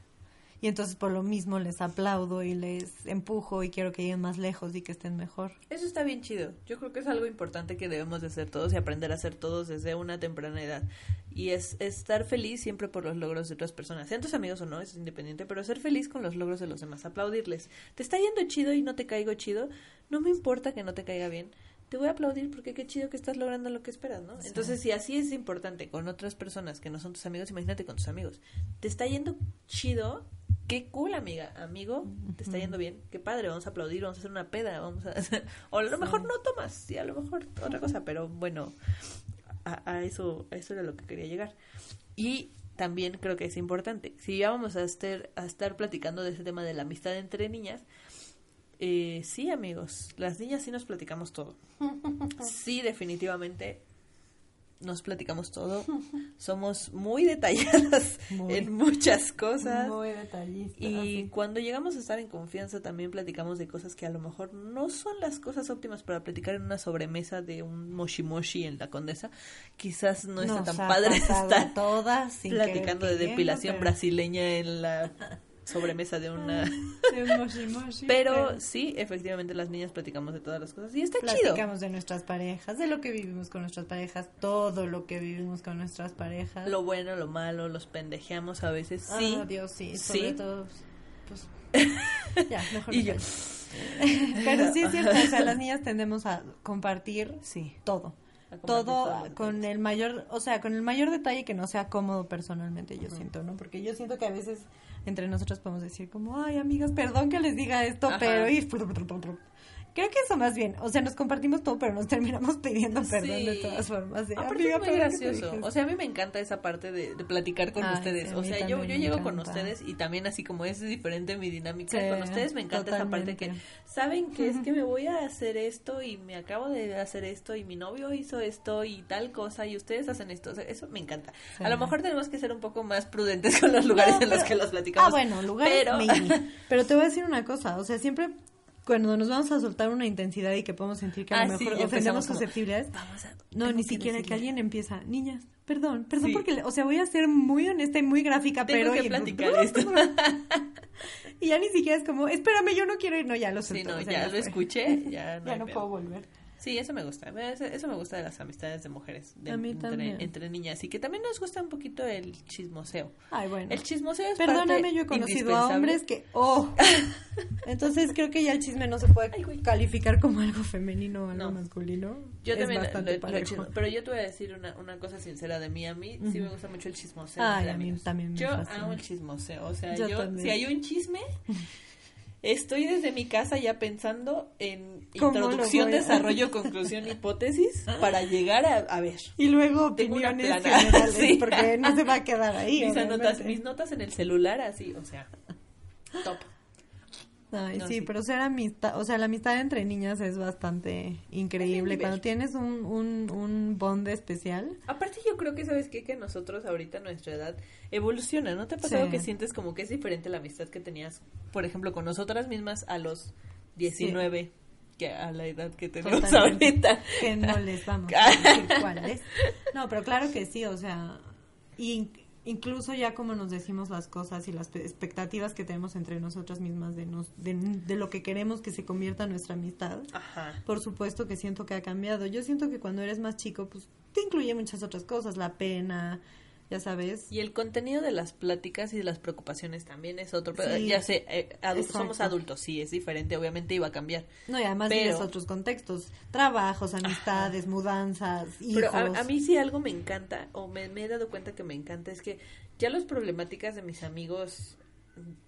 Y entonces por lo mismo les aplaudo y les empujo y quiero que lleguen más lejos y que estén mejor. Eso está bien chido. Yo creo que es algo importante que debemos de hacer todos y aprender a hacer todos desde una temprana edad. Y es, es estar feliz siempre por los logros de otras personas, sean tus amigos o no, eso es independiente, pero ser feliz con los logros de los demás, aplaudirles. ¿Te está yendo chido y no te caigo chido? No me importa que no te caiga bien. Te voy a aplaudir porque qué chido que estás logrando lo que esperas, ¿no? Entonces, si así es importante con otras personas que no son tus amigos, imagínate con tus amigos. ¿Te está yendo chido? Qué cool, amiga, amigo, te está yendo bien, qué padre, vamos a aplaudir, vamos a hacer una peda, vamos a o a lo mejor no tomas, sí, a lo mejor otra cosa, pero bueno, a, a eso, a eso era lo que quería llegar. Y también creo que es importante, si ya vamos a estar, a estar platicando de ese tema de la amistad entre niñas, eh, sí, amigos, las niñas sí nos platicamos todo. Sí, definitivamente nos platicamos todo. Somos muy detalladas Muy. en muchas cosas. Muy detallistas. Y cuando llegamos a estar en confianza también platicamos de cosas que a lo mejor no son las cosas óptimas para platicar en una sobremesa de un moshi moshi en la condesa. Quizás no está Nos tan ha padre estar todas platicando de depilación brasileña en la sobremesa de una... pero- de moshi moshi, Pero sí, efectivamente las niñas platicamos de todas las cosas y está chido. platicamos de nuestras parejas, de lo que vivimos con nuestras parejas, todo lo que vivimos con nuestras parejas. Lo bueno, lo malo, los pendejeamos a veces. Sí. Ah, Dios, sí, Sí. sobre todo, pues, ya, mejor Y yo. Pero sí es cierto, o sea, las niñas tendemos a compartir Sí. todo. Todo con el mayor, o sea, con el mayor detalle que no sea cómodo personalmente, yo siento, ¿no? Porque yo siento que a veces entre nosotros podemos decir como, ay, amigas, perdón que les diga esto, Ajá. pero... Y, Creo que eso más bien, o sea, nos compartimos todo, pero nos terminamos pidiendo perdón Sí. de todas formas. de, Aparte "Amiga, es muy gracioso. O sea, a mí me encanta esa parte de, de platicar con Ay, ustedes. sí, o sea, yo, yo llego con ustedes y también así como es diferente mi dinámica Sí, con ustedes, me encanta esa parte que saben que es que me voy a hacer esto y me acabo de hacer esto y mi novio hizo esto y tal cosa y ustedes hacen esto. O sea, eso me encanta. A lo mejor tenemos que ser un poco más prudentes con los lugares No, en los que los platicamos. Ah, bueno, lugares pero maybe. Pero te voy a decir una cosa, o sea, siempre cuando nos vamos a soltar una intensidad y que podemos sentir que a Ah, lo sí, mejor ofendemos susceptibilidades, Vamos a- no, ni que siquiera que decirle. alguien empieza, niñas, perdón, perdón Sí. porque, o sea, voy a ser muy honesta y muy gráfica, Tengo pero... que y- platicar esto. y ya ni siquiera es como, espérame, yo no quiero ir, no, ya lo Sí, solté, no, o sea, ya lo fue. escuché, ya no, Ya puedo volver. Sí, eso me gusta. Eso, me gusta de las amistades de mujeres. de- A mí entre, también. entre niñas. Y que también nos gusta un poquito el chismoseo. Ay, bueno. El chismoseo es Perdóname, parte yo he conocido a hombres que, oh, entonces creo que ya el chisme no se puede Ay, calificar como algo femenino o algo No. masculino. Yo Es también lo- bastante lo parejo. chismo- Pero yo te voy a decir una, una cosa sincera de mí. A mí sí me gusta mucho el chismoseo. Ay, a mí amigos. también me Yo fascina. amo el chismoseo. O sea, Yo yo, si hay un chisme, estoy desde mi casa ya pensando en ¿Cómo lo introducción, a- desarrollo, conclusión, hipótesis para llegar a, a ver. Y luego opiniones generales, Sí. porque no se va a quedar ahí. mis, anotas, mis notas en el celular, así, o sea, top. Ay, No, sí, sí. pero ser amistad, o sea, la amistad entre niñas es bastante increíble. Cuando tienes un, un, un bond especial. Aparte yo creo que, ¿sabes qué? Que nosotros ahorita nuestra edad evoluciona, ¿no te ha pasado Sí. que sientes como que es diferente la amistad que tenías, por ejemplo, con nosotras mismas a los 19 que a la edad que tenemos Totalmente. ahorita? que no les vamos a decir cuál es. No, pero claro que sí, o sea, y incluso ya como nos decimos las cosas y las pe- expectativas que tenemos entre nosotras mismas de, nos, de, de lo que queremos que se convierta en nuestra amistad, Ajá. por supuesto que siento que ha cambiado. Yo siento que cuando eres más chico, pues te incluye muchas otras cosas, la pena, ya sabes. Y el contenido de las pláticas y de las preocupaciones también es otro, pero Sí. ya sé, eh, somos adultos, sí, es diferente, obviamente iba a cambiar. No, y además Pero- otros contextos, trabajos, amistades, mudanzas, hijos. Pero a, a mí sí algo me encanta, o me, me he dado cuenta que me encanta, es que ya las problemáticas de mis amigos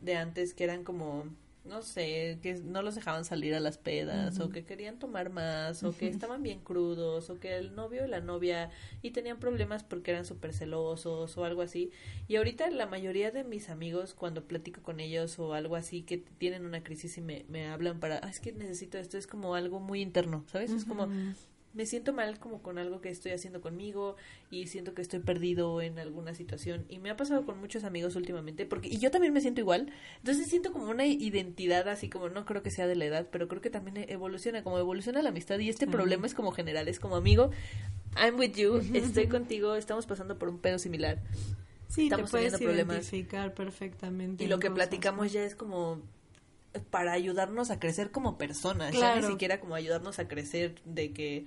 de antes, que eran como, no sé, que no los dejaban salir a las pedas, o que querían tomar más, o que estaban bien crudos, o que el novio y la novia, y tenían problemas porque eran súper celosos, o algo así. Y ahorita la mayoría de mis amigos, cuando platico con ellos, o algo así, que tienen una crisis y me, me hablan para, "Ah, es que necesito esto, es como algo muy interno, ¿sabes? Es como me siento mal como con algo que estoy haciendo conmigo y siento que estoy perdido en alguna situación. Y me ha pasado con muchos amigos últimamente porque y yo también me siento igual. Entonces siento como una identidad así como no creo que sea de la edad pero creo que también evoluciona como evoluciona la amistad. Y este problema es como general es como amigo I'm with you estoy contigo estamos pasando por un pedo similar. Sí, estamos te puedes teniendo problemas. identificar perfectamente. y lo que platicamos ya es como para ayudarnos a crecer como personas, ya ni siquiera como ayudarnos a crecer de que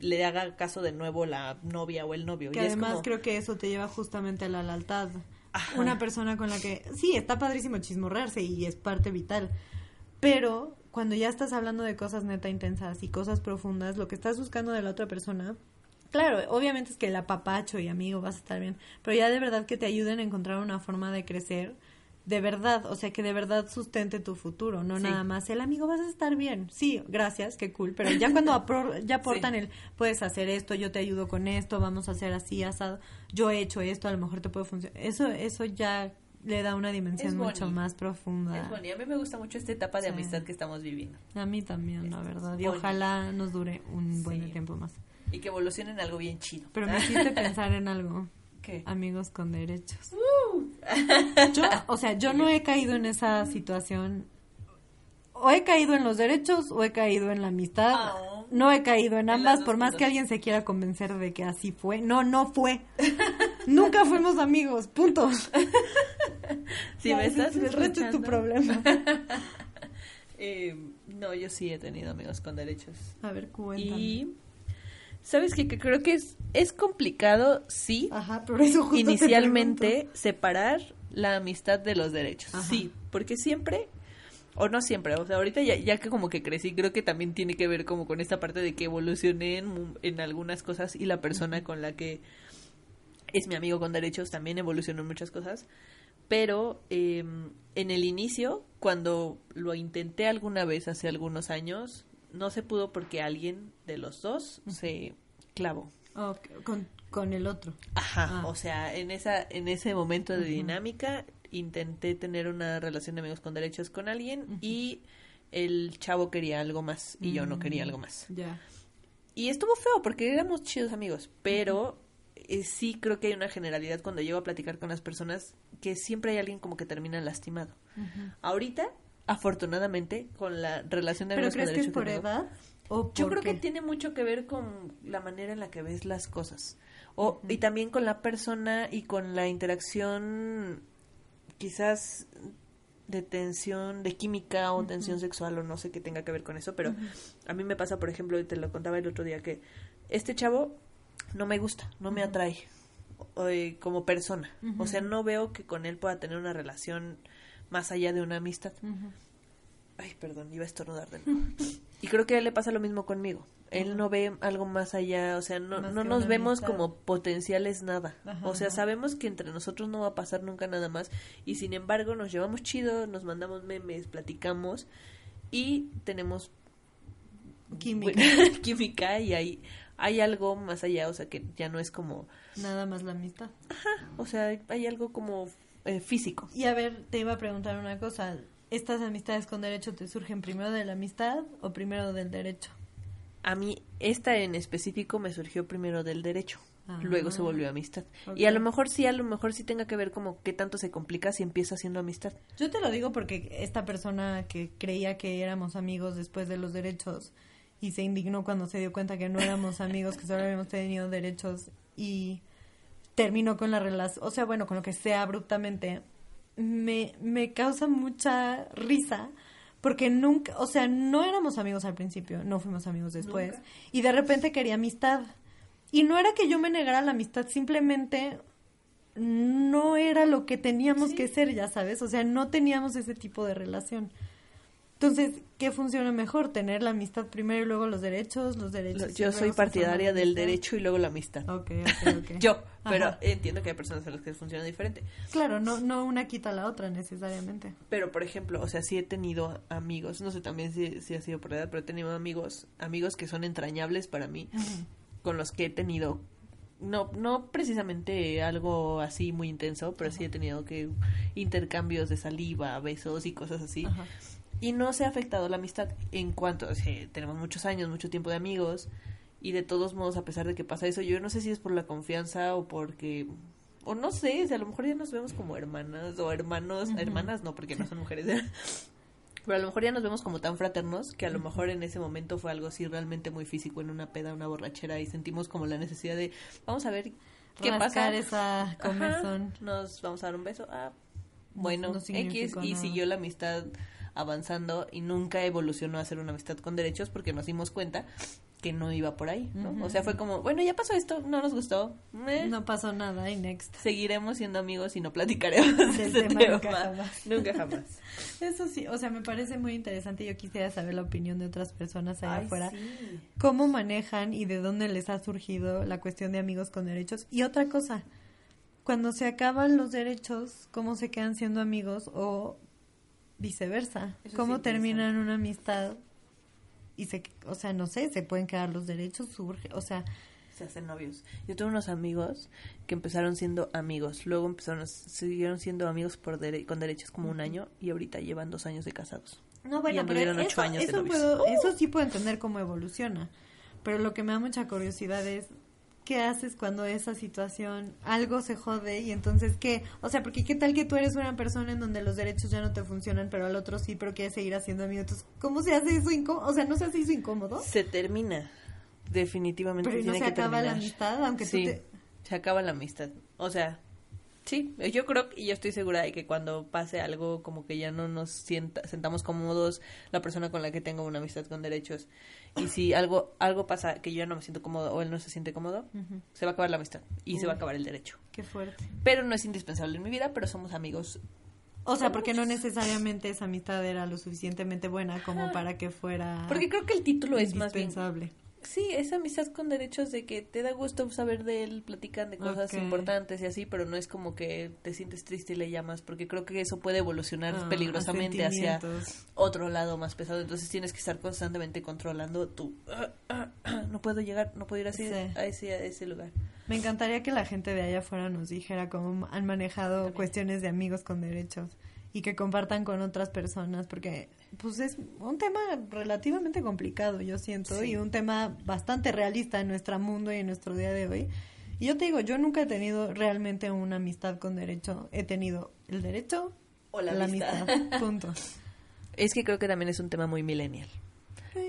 le haga caso de nuevo la novia o el novio. Que Y es además como- creo que eso te lleva justamente a la lealtad. Ajá. Una persona con la que, sí, está padrísimo chismorrearse y es parte vital, pero cuando ya estás hablando de cosas neta intensas y cosas profundas, lo que estás buscando de la otra persona, claro, obviamente es que el apapacho y amigo vas a estar bien, pero ya de verdad que te ayuden a encontrar una forma de crecer de verdad, o sea, que de verdad sustente tu futuro, no Sí. nada más el amigo vas a estar bien. Sí, gracias, qué cool, pero ya cuando apro- ya aportan el puedes hacer esto, yo te ayudo con esto, vamos a hacer así asado, yo he hecho esto, a lo mejor te puede funcionar. Eso eso ya le da una dimensión mucho bonito. más profunda. Es y a mí me gusta mucho esta etapa de Sí. amistad que estamos viviendo. A mí también, la verdad, y bonito. ojalá nos dure un buen tiempo más. Y que evolucione en algo bien chido. Pero me hiciste pensar en algo. ¿Qué? Amigos con derechos. Uh. Yo, o sea, yo no he caído en esa situación. O he caído en los derechos o he caído en la amistad. Ah. No he caído en ambas, por más que alguien se quiera convencer de que así fue. No, no fue. Nunca fuimos amigos, punto. Si me estás es el resto es tu problema. Eh, no, yo sí he tenido amigos con derechos. A ver, cuéntame. Y sabes qué? que creo que es es complicado, sí, Ajá, pero eso justo te inicialmente separar la amistad de los derechos. Ajá. Sí, porque siempre o no siempre, o sea, ahorita ya, ya que como que crecí, creo que también tiene que ver como con esta parte de que evolucioné en, en algunas cosas y la persona con la que es mi amigo con derechos también evolucionó en muchas cosas, pero eh, en el inicio, cuando lo intenté alguna vez hace algunos años, no se pudo porque alguien de los dos se clavó. Con, con el otro. Ajá, Ah. o sea, en esa en ese momento de dinámica intenté tener una relación de amigos con derechos con alguien y el chavo quería algo más y yo no quería algo más. Ya. Y estuvo feo porque éramos chidos amigos, pero eh, sí creo que hay una generalidad cuando llego a platicar con las personas que siempre hay alguien como que termina lastimado. Ahorita, afortunadamente, con la relación de ¿Pero crees que es por yo por creo que tiene mucho que ver con la manera en la que ves las cosas. O, Y también con la persona y con la interacción quizás de tensión, de química o tensión sexual o no sé qué tenga que ver con eso, pero a mí me pasa, por ejemplo, y te lo contaba el otro día, que este chavo no me gusta, no me atrae o- eh, como persona. O sea, no veo que con él pueda tener una relación más allá de una amistad. Ay, perdón, iba a estornudar de nuevo. Y creo que a él le pasa lo mismo conmigo. Él no ve algo más allá, o sea, no, Más no nos vemos amistad. como potenciales nada. Ajá, o sea, ajá. sabemos que entre nosotros no va a pasar nunca nada más y sin embargo nos llevamos chido, nos mandamos memes, platicamos y tenemos Química. química y hay, hay algo más allá, o sea, que ya no es como, Nada más la amistad. o sea, hay algo como eh, físico. Y a ver, te iba a preguntar una cosa. ¿Estas amistades con derecho te surgen primero de la amistad o primero del derecho? A mí, esta en específico me surgió primero del derecho. Ah. Luego se volvió amistad. Y a lo mejor sí, a lo mejor sí tenga que ver como qué tanto se complica si empieza siendo amistad. Yo te lo digo porque esta persona que creía que éramos amigos después de los derechos y se indignó cuando se dio cuenta que no éramos amigos, que solo habíamos tenido derechos y terminó con la relación, o sea, bueno, con lo que sea abruptamente, me, me causa mucha risa porque nunca, o sea, no éramos amigos al principio, no fuimos amigos después Nunca. y de repente quería amistad. Y no era que yo me negara la amistad, simplemente no era lo que teníamos Sí. que ser, ya sabes, o sea, no teníamos ese tipo de relación. Entonces, ¿qué funciona mejor? ¿Tener la amistad primero y luego los derechos? Los derechos. Yo soy partidaria del derecho y luego la amistad. Ok, ok, ok. Yo, pero entiendo que hay personas a las que funciona diferente. Claro, no, no una quita la otra necesariamente. Pero, por ejemplo, o sea, sí he tenido amigos, no sé también si, si ha sido por edad, pero he tenido amigos, amigos que son entrañables para mí, con los que he tenido, no, no precisamente algo así muy intenso, pero sí he tenido que intercambios de saliva, besos y cosas así. Ajá. Y no se ha afectado la amistad en cuanto, tenemos muchos años, mucho tiempo de amigos, y de todos modos, a pesar de que pasa eso, yo no sé si es por la confianza o porque, o no sé, o sea, a lo mejor ya nos vemos como hermanas o hermanos, hermanas no, porque no son mujeres, pero a lo mejor ya nos vemos como tan fraternos que a lo mejor en ese momento fue algo así realmente muy físico en una peda, una borrachera y sentimos como la necesidad de, vamos a ver qué Rascar pasa. esa Ajá, nos vamos a dar un beso. Ah, bueno, no X y siguió la amistad avanzando y nunca evolucionó a ser una amistad con derechos porque nos dimos cuenta que no iba por ahí, ¿no? O sea, fue como, bueno, ya pasó esto, no nos gustó. eh, No pasó nada y next. Seguiremos siendo amigos y no platicaremos de Del ese tema tema. nunca jamás. Nunca jamás. Eso sí, o sea, me parece muy interesante. Yo quisiera saber la opinión de otras personas allá Ay, afuera. sí. ¿Cómo manejan y de dónde les ha surgido la cuestión de amigos con derechos? Y otra cosa, cuando se acaban los derechos, ¿cómo se quedan siendo amigos o viceversa? Eso es ¿Cómo terminan una amistad? Y se, o sea, no sé, se pueden quedar los derechos, surge, o sea, Se hacen novios. Yo tuve unos amigos que empezaron siendo amigos, luego empezaron, siguieron siendo amigos por dere- con derechos como un año y ahorita llevan dos años de casados. No, Y bueno, pero anduvieron ocho eso, años de eso, puedo- eso sí puedo entender cómo evoluciona. Pero lo que me da mucha curiosidad es, ¿qué haces cuando esa situación, algo se jode y entonces qué? O sea, porque qué tal que tú eres una persona en donde los derechos ya no te funcionan, pero al otro sí, pero quieres seguir haciendo amigo. Entonces, ¿cómo se hace eso incómodo? O sea, ¿no se hace eso incómodo? Se termina. Definitivamente Pero ¿y no se que acaba la terminar. amistad, aunque tú sí, te- se acaba la amistad. O sea, sí, yo creo y yo estoy segura de que cuando pase algo como que ya no nos sienta, sentamos cómodos la persona con la que tengo una amistad con derechos y si algo algo pasa que yo ya no me siento cómodo o él no se siente cómodo, se va a acabar la amistad y se va a acabar el derecho. Qué fuerte. Pero no es indispensable en mi vida, pero somos amigos. O sea, porque no necesariamente esa amistad era lo suficientemente buena como para que fuera Porque creo que el título es más bien. Sí, esa amistad con derechos de que te da gusto saber de él, platican de cosas importantes y así, pero no es como que te sientes triste y le llamas, porque creo que eso puede evolucionar Ah, peligrosamente hacia otro lado más pesado. Entonces tienes que estar constantemente controlando tu... "Ah, ah, ah, no puedo llegar, no puedo ir así Sí. a, ese, a ese lugar. Me encantaría que la gente de allá afuera nos dijera cómo han manejado cuestiones de amigos con derechos y que compartan con otras personas porque pues es un tema relativamente complicado yo siento Sí. y un tema bastante realista en nuestro mundo y en nuestro día de hoy y yo te digo yo nunca he tenido realmente una amistad con derecho he tenido el derecho O la amistad. amistad. punto Es que creo que también es un tema muy millennial.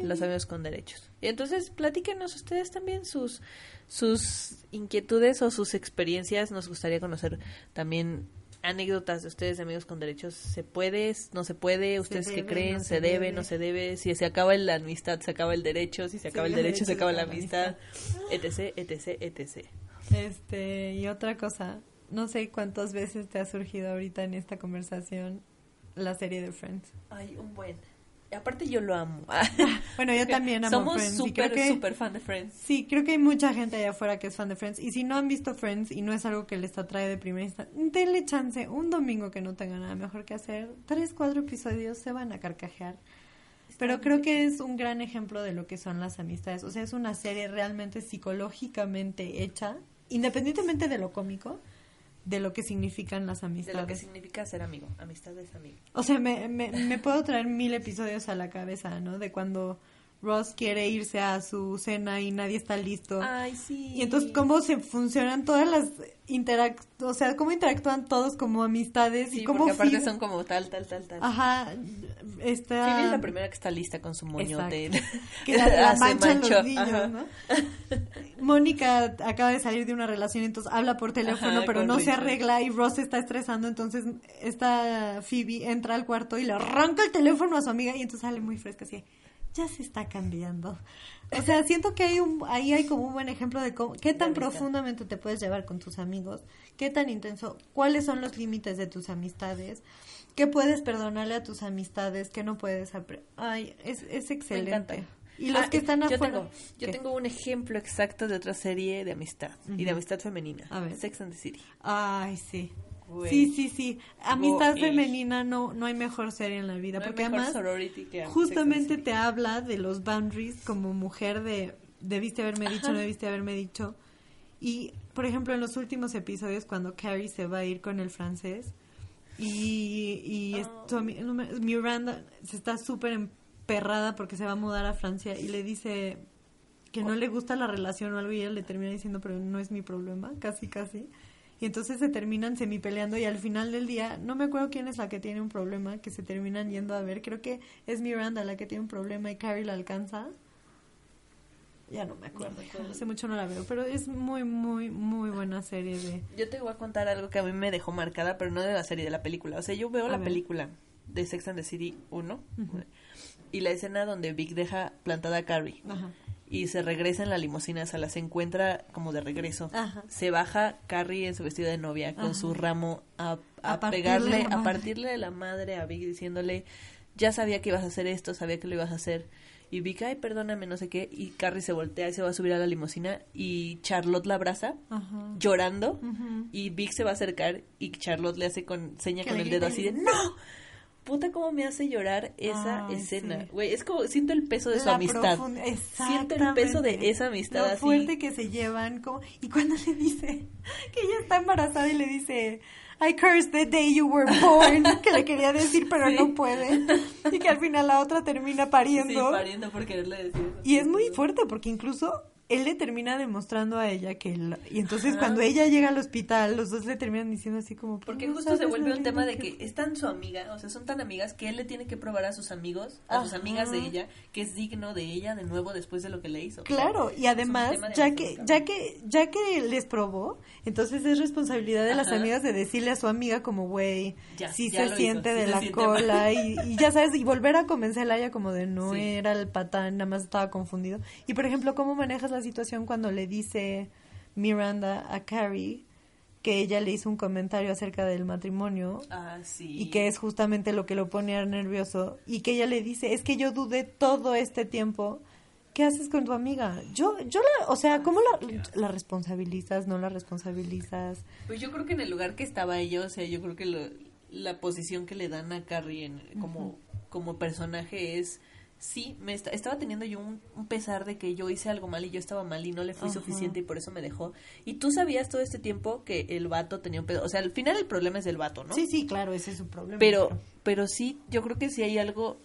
Los amigos con derechos. Y entonces, platíquenos ustedes también sus, sus inquietudes o sus experiencias. Nos gustaría conocer también anécdotas de ustedes de amigos con derechos. ¿Se puede? ¿No se puede? ¿Ustedes qué debe, creen? no ¿Se, se debe? debe. ¿No se debe? Si se acaba la amistad, se acaba el derecho. Si se acaba el el derecho, se acaba la amistad. Etc, etc, etc. este y otra cosa no sé cuántas veces te ha surgido ahorita en esta conversación la serie de Friends Ay, un buen. Aparte yo lo amo. Bueno, yo también amo Somos Friends. creo súper, súper fan de Friends. Sí, creo que hay mucha gente allá afuera que es fan de Friends. Y si no han visto Friends y no es algo que les atrae de primera instancia, denle chance. Un domingo que no tengan nada mejor que hacer. Tres, cuatro episodios se van a carcajear. Pero creo que es un gran ejemplo de lo que son las amistades. O sea, es una serie realmente psicológicamente hecha, independientemente de lo cómico, de lo que significan las De lo que amistades. significa ser amigo. Amistad es amigo. O sea, me, me, me puedo traer mil episodios a la cabeza, ¿no? De cuando Ross quiere irse a su cena y nadie está listo. Ay, sí. Y entonces cómo se funcionan todas las interac o sea, cómo interactúan todos como amistades Sí, y cómo porque aparte Phoebe- son como tal, tal, tal, tal. Ajá, está Phoebe es la primera que está lista con su moñote. Que la, la manchan los niños. ¿no? Mónica acaba de salir de una relación, entonces habla por teléfono, Ajá, pero no se arregla y Ross está estresando, entonces esta Phoebe entra al cuarto y le arranca el teléfono a su amiga y entonces sale muy fresca así. Ya se está cambiando. O sea, siento que hay un, ahí hay como un buen ejemplo de cómo, qué tan profundamente te puedes llevar con tus amigos, qué tan intenso, cuáles son los límites de tus amistades, qué puedes perdonarle a tus amistades, qué no puedes... Ay, es, es excelente. Y los Ah, que están yo afuera. Tengo, yo tengo un ejemplo exacto de otra serie de amistad. Y de amistad femenina. A ver. Sex and the City. Ay, sí. Sí, sí, sí. Amistad femenina no, no hay mejor serie en la vida. No hay porque mejor además, que justamente te habla de los boundaries como mujer de debiste haberme dicho, no debiste haberme dicho. Y, por ejemplo, en los últimos episodios, cuando Carrie se va a ir con el francés y, y Oh. Miranda se está súper emperrada porque se va a mudar a Francia y le dice que no le gusta la relación o algo y ella le termina diciendo, pero no es mi problema, casi, casi. Y entonces se terminan semi peleando y al final del día, no me acuerdo quién es la que tiene un problema, que se terminan yendo a ver, creo que es Miranda la que tiene un problema y Carrie la alcanza. Ya no me acuerdo, No me acuerdo. hace mucho no la veo, pero es muy, muy, muy buena serie de... Yo te voy a contar algo que a mí me dejó marcada, pero no de la serie, de la película. O sea, yo veo A la ver. película de Sex and the City 1 Ujú. y la escena donde Vic deja plantada a Carrie Ajá. Y se regresa en la limusina, o sea, la se encuentra como de regreso. Ajá. Se baja Carrie en su vestido de novia con su ramo a, a pegarle, a partirle de la madre a Vic diciéndole, ya sabía que ibas a hacer esto, sabía que lo ibas a hacer. Y Vic, ay, perdóname, no sé qué. Y Carrie se voltea y se va a subir a la limusina y Charlotte la abraza Ajá. llorando y Vic se va a acercar y Charlotte le hace con seña con el dedo así de ¡No! Puta, cómo me hace llorar esa Ay, escena. sí. Güey, es como, siento el peso de su La amistad. profund- Siento el peso de esa amistad Lo así. fuerte que se llevan. Como... Y cuando le dice que ella está embarazada y le dice, I curse the day you were born, que le quería decir pero Sí. no puede. Y que al final la otra termina Sí, pariendo. pariendo por quererle decir. Y es muy fuerte porque incluso él le termina demostrando a ella que él... Y entonces Ajá. cuando ella llega al hospital, los dos le terminan diciendo así como... Porque "No justo se vuelve un tema de que es tan su amiga, o sea, son tan amigas que él le tiene que probar a sus amigos, a sus amigas de ella, que es digno de ella de nuevo después de lo que le hizo. Claro, y además, ya que, ya que, ya que les probó, entonces es responsabilidad de las amigas de decirle a su amiga como, güey, si se siente hizo, de la siente cola y, y ya sabes, y volver a convencerla a ella como de no Sí. era el patán, nada más estaba confundido. Y por ejemplo, ¿cómo manejas la situación cuando le dice Miranda a Carrie que ella le hizo un comentario acerca del matrimonio Ah, sí. y que es justamente lo que lo pone nervioso y que ella le dice, es que yo dudé todo este tiempo ¿qué haces con tu amiga? Yo, yo la, o sea, ¿cómo la, la responsabilizas? ¿No la responsabilizas? Pues yo creo que en el lugar que estaba ella, o sea, yo creo que lo- la posición que le dan a Carrie en- como, como personaje es, sí, me esta- estaba teniendo yo un, un pesar de que yo hice algo mal y yo estaba mal y no le fui Ajá. suficiente y por eso me dejó. Y tú sabías todo este tiempo que el vato tenía un pedo, o sea, al final el problema es del vato, ¿no? Sí, sí, claro, ese es su problema. pero, pero sí, yo creo que sí hay algo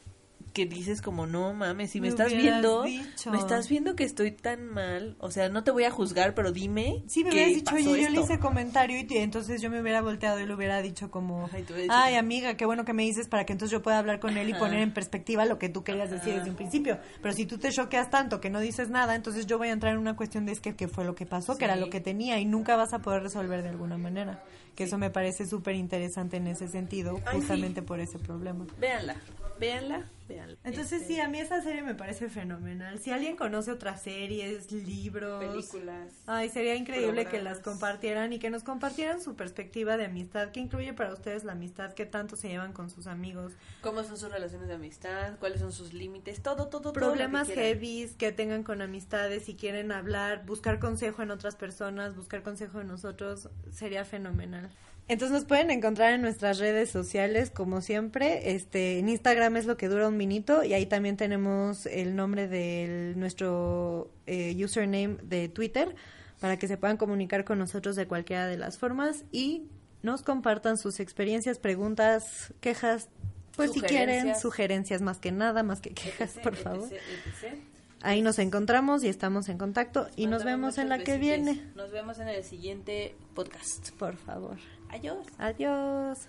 que dices como, no mames, si me, Me estás viendo, dicho. me estás viendo que estoy tan mal, o sea, no te voy a juzgar, pero dime Sí, me que hubieras dicho, oye, yo le esto". hice comentario y entonces yo me hubiera volteado y le hubiera dicho como, Ay, dicho amiga, qué bueno que me dices para que entonces yo pueda hablar con él y poner en perspectiva lo que tú querías decir desde un principio. Pero si tú te choqueas tanto que no dices nada, entonces yo voy a entrar en una cuestión de es que qué fue lo que pasó, que era lo que tenía y nunca vas a poder resolver de alguna manera. Que eso me parece súper interesante en ese sentido, Ay, sí. justamente por ese problema. Véanla, véanla, Entonces Este, sí, a mí esa serie me parece fenomenal. Si alguien conoce otras series, libros, películas. Ay, sería increíble que las compartieran y que nos compartieran su perspectiva de amistad. ¿Qué incluye para ustedes la amistad? ¿Qué tanto se llevan con sus amigos? ¿Cómo son sus relaciones de amistad? ¿Cuáles son sus límites? Todo, todo, todo. Problemas lo que heavies que tengan con amistades, si quieren hablar, buscar consejo en otras personas, buscar consejo en nosotros, sería fenomenal. Entonces nos pueden encontrar en nuestras redes sociales, como siempre. Este, en Instagram es lo que dura un minuto y ahí también tenemos el nombre de nuestro eh, username de Twitter para que se puedan comunicar con nosotros de cualquiera de las formas y nos compartan sus experiencias, preguntas, quejas, pues si quieren, Sugerencias. más que nada, más que quejas, etc, por favor. etc, etc. Ahí nos encontramos y estamos en contacto y nos vemos en la que viene. Nos vemos en el siguiente podcast. Por favor. Adiós. Adiós.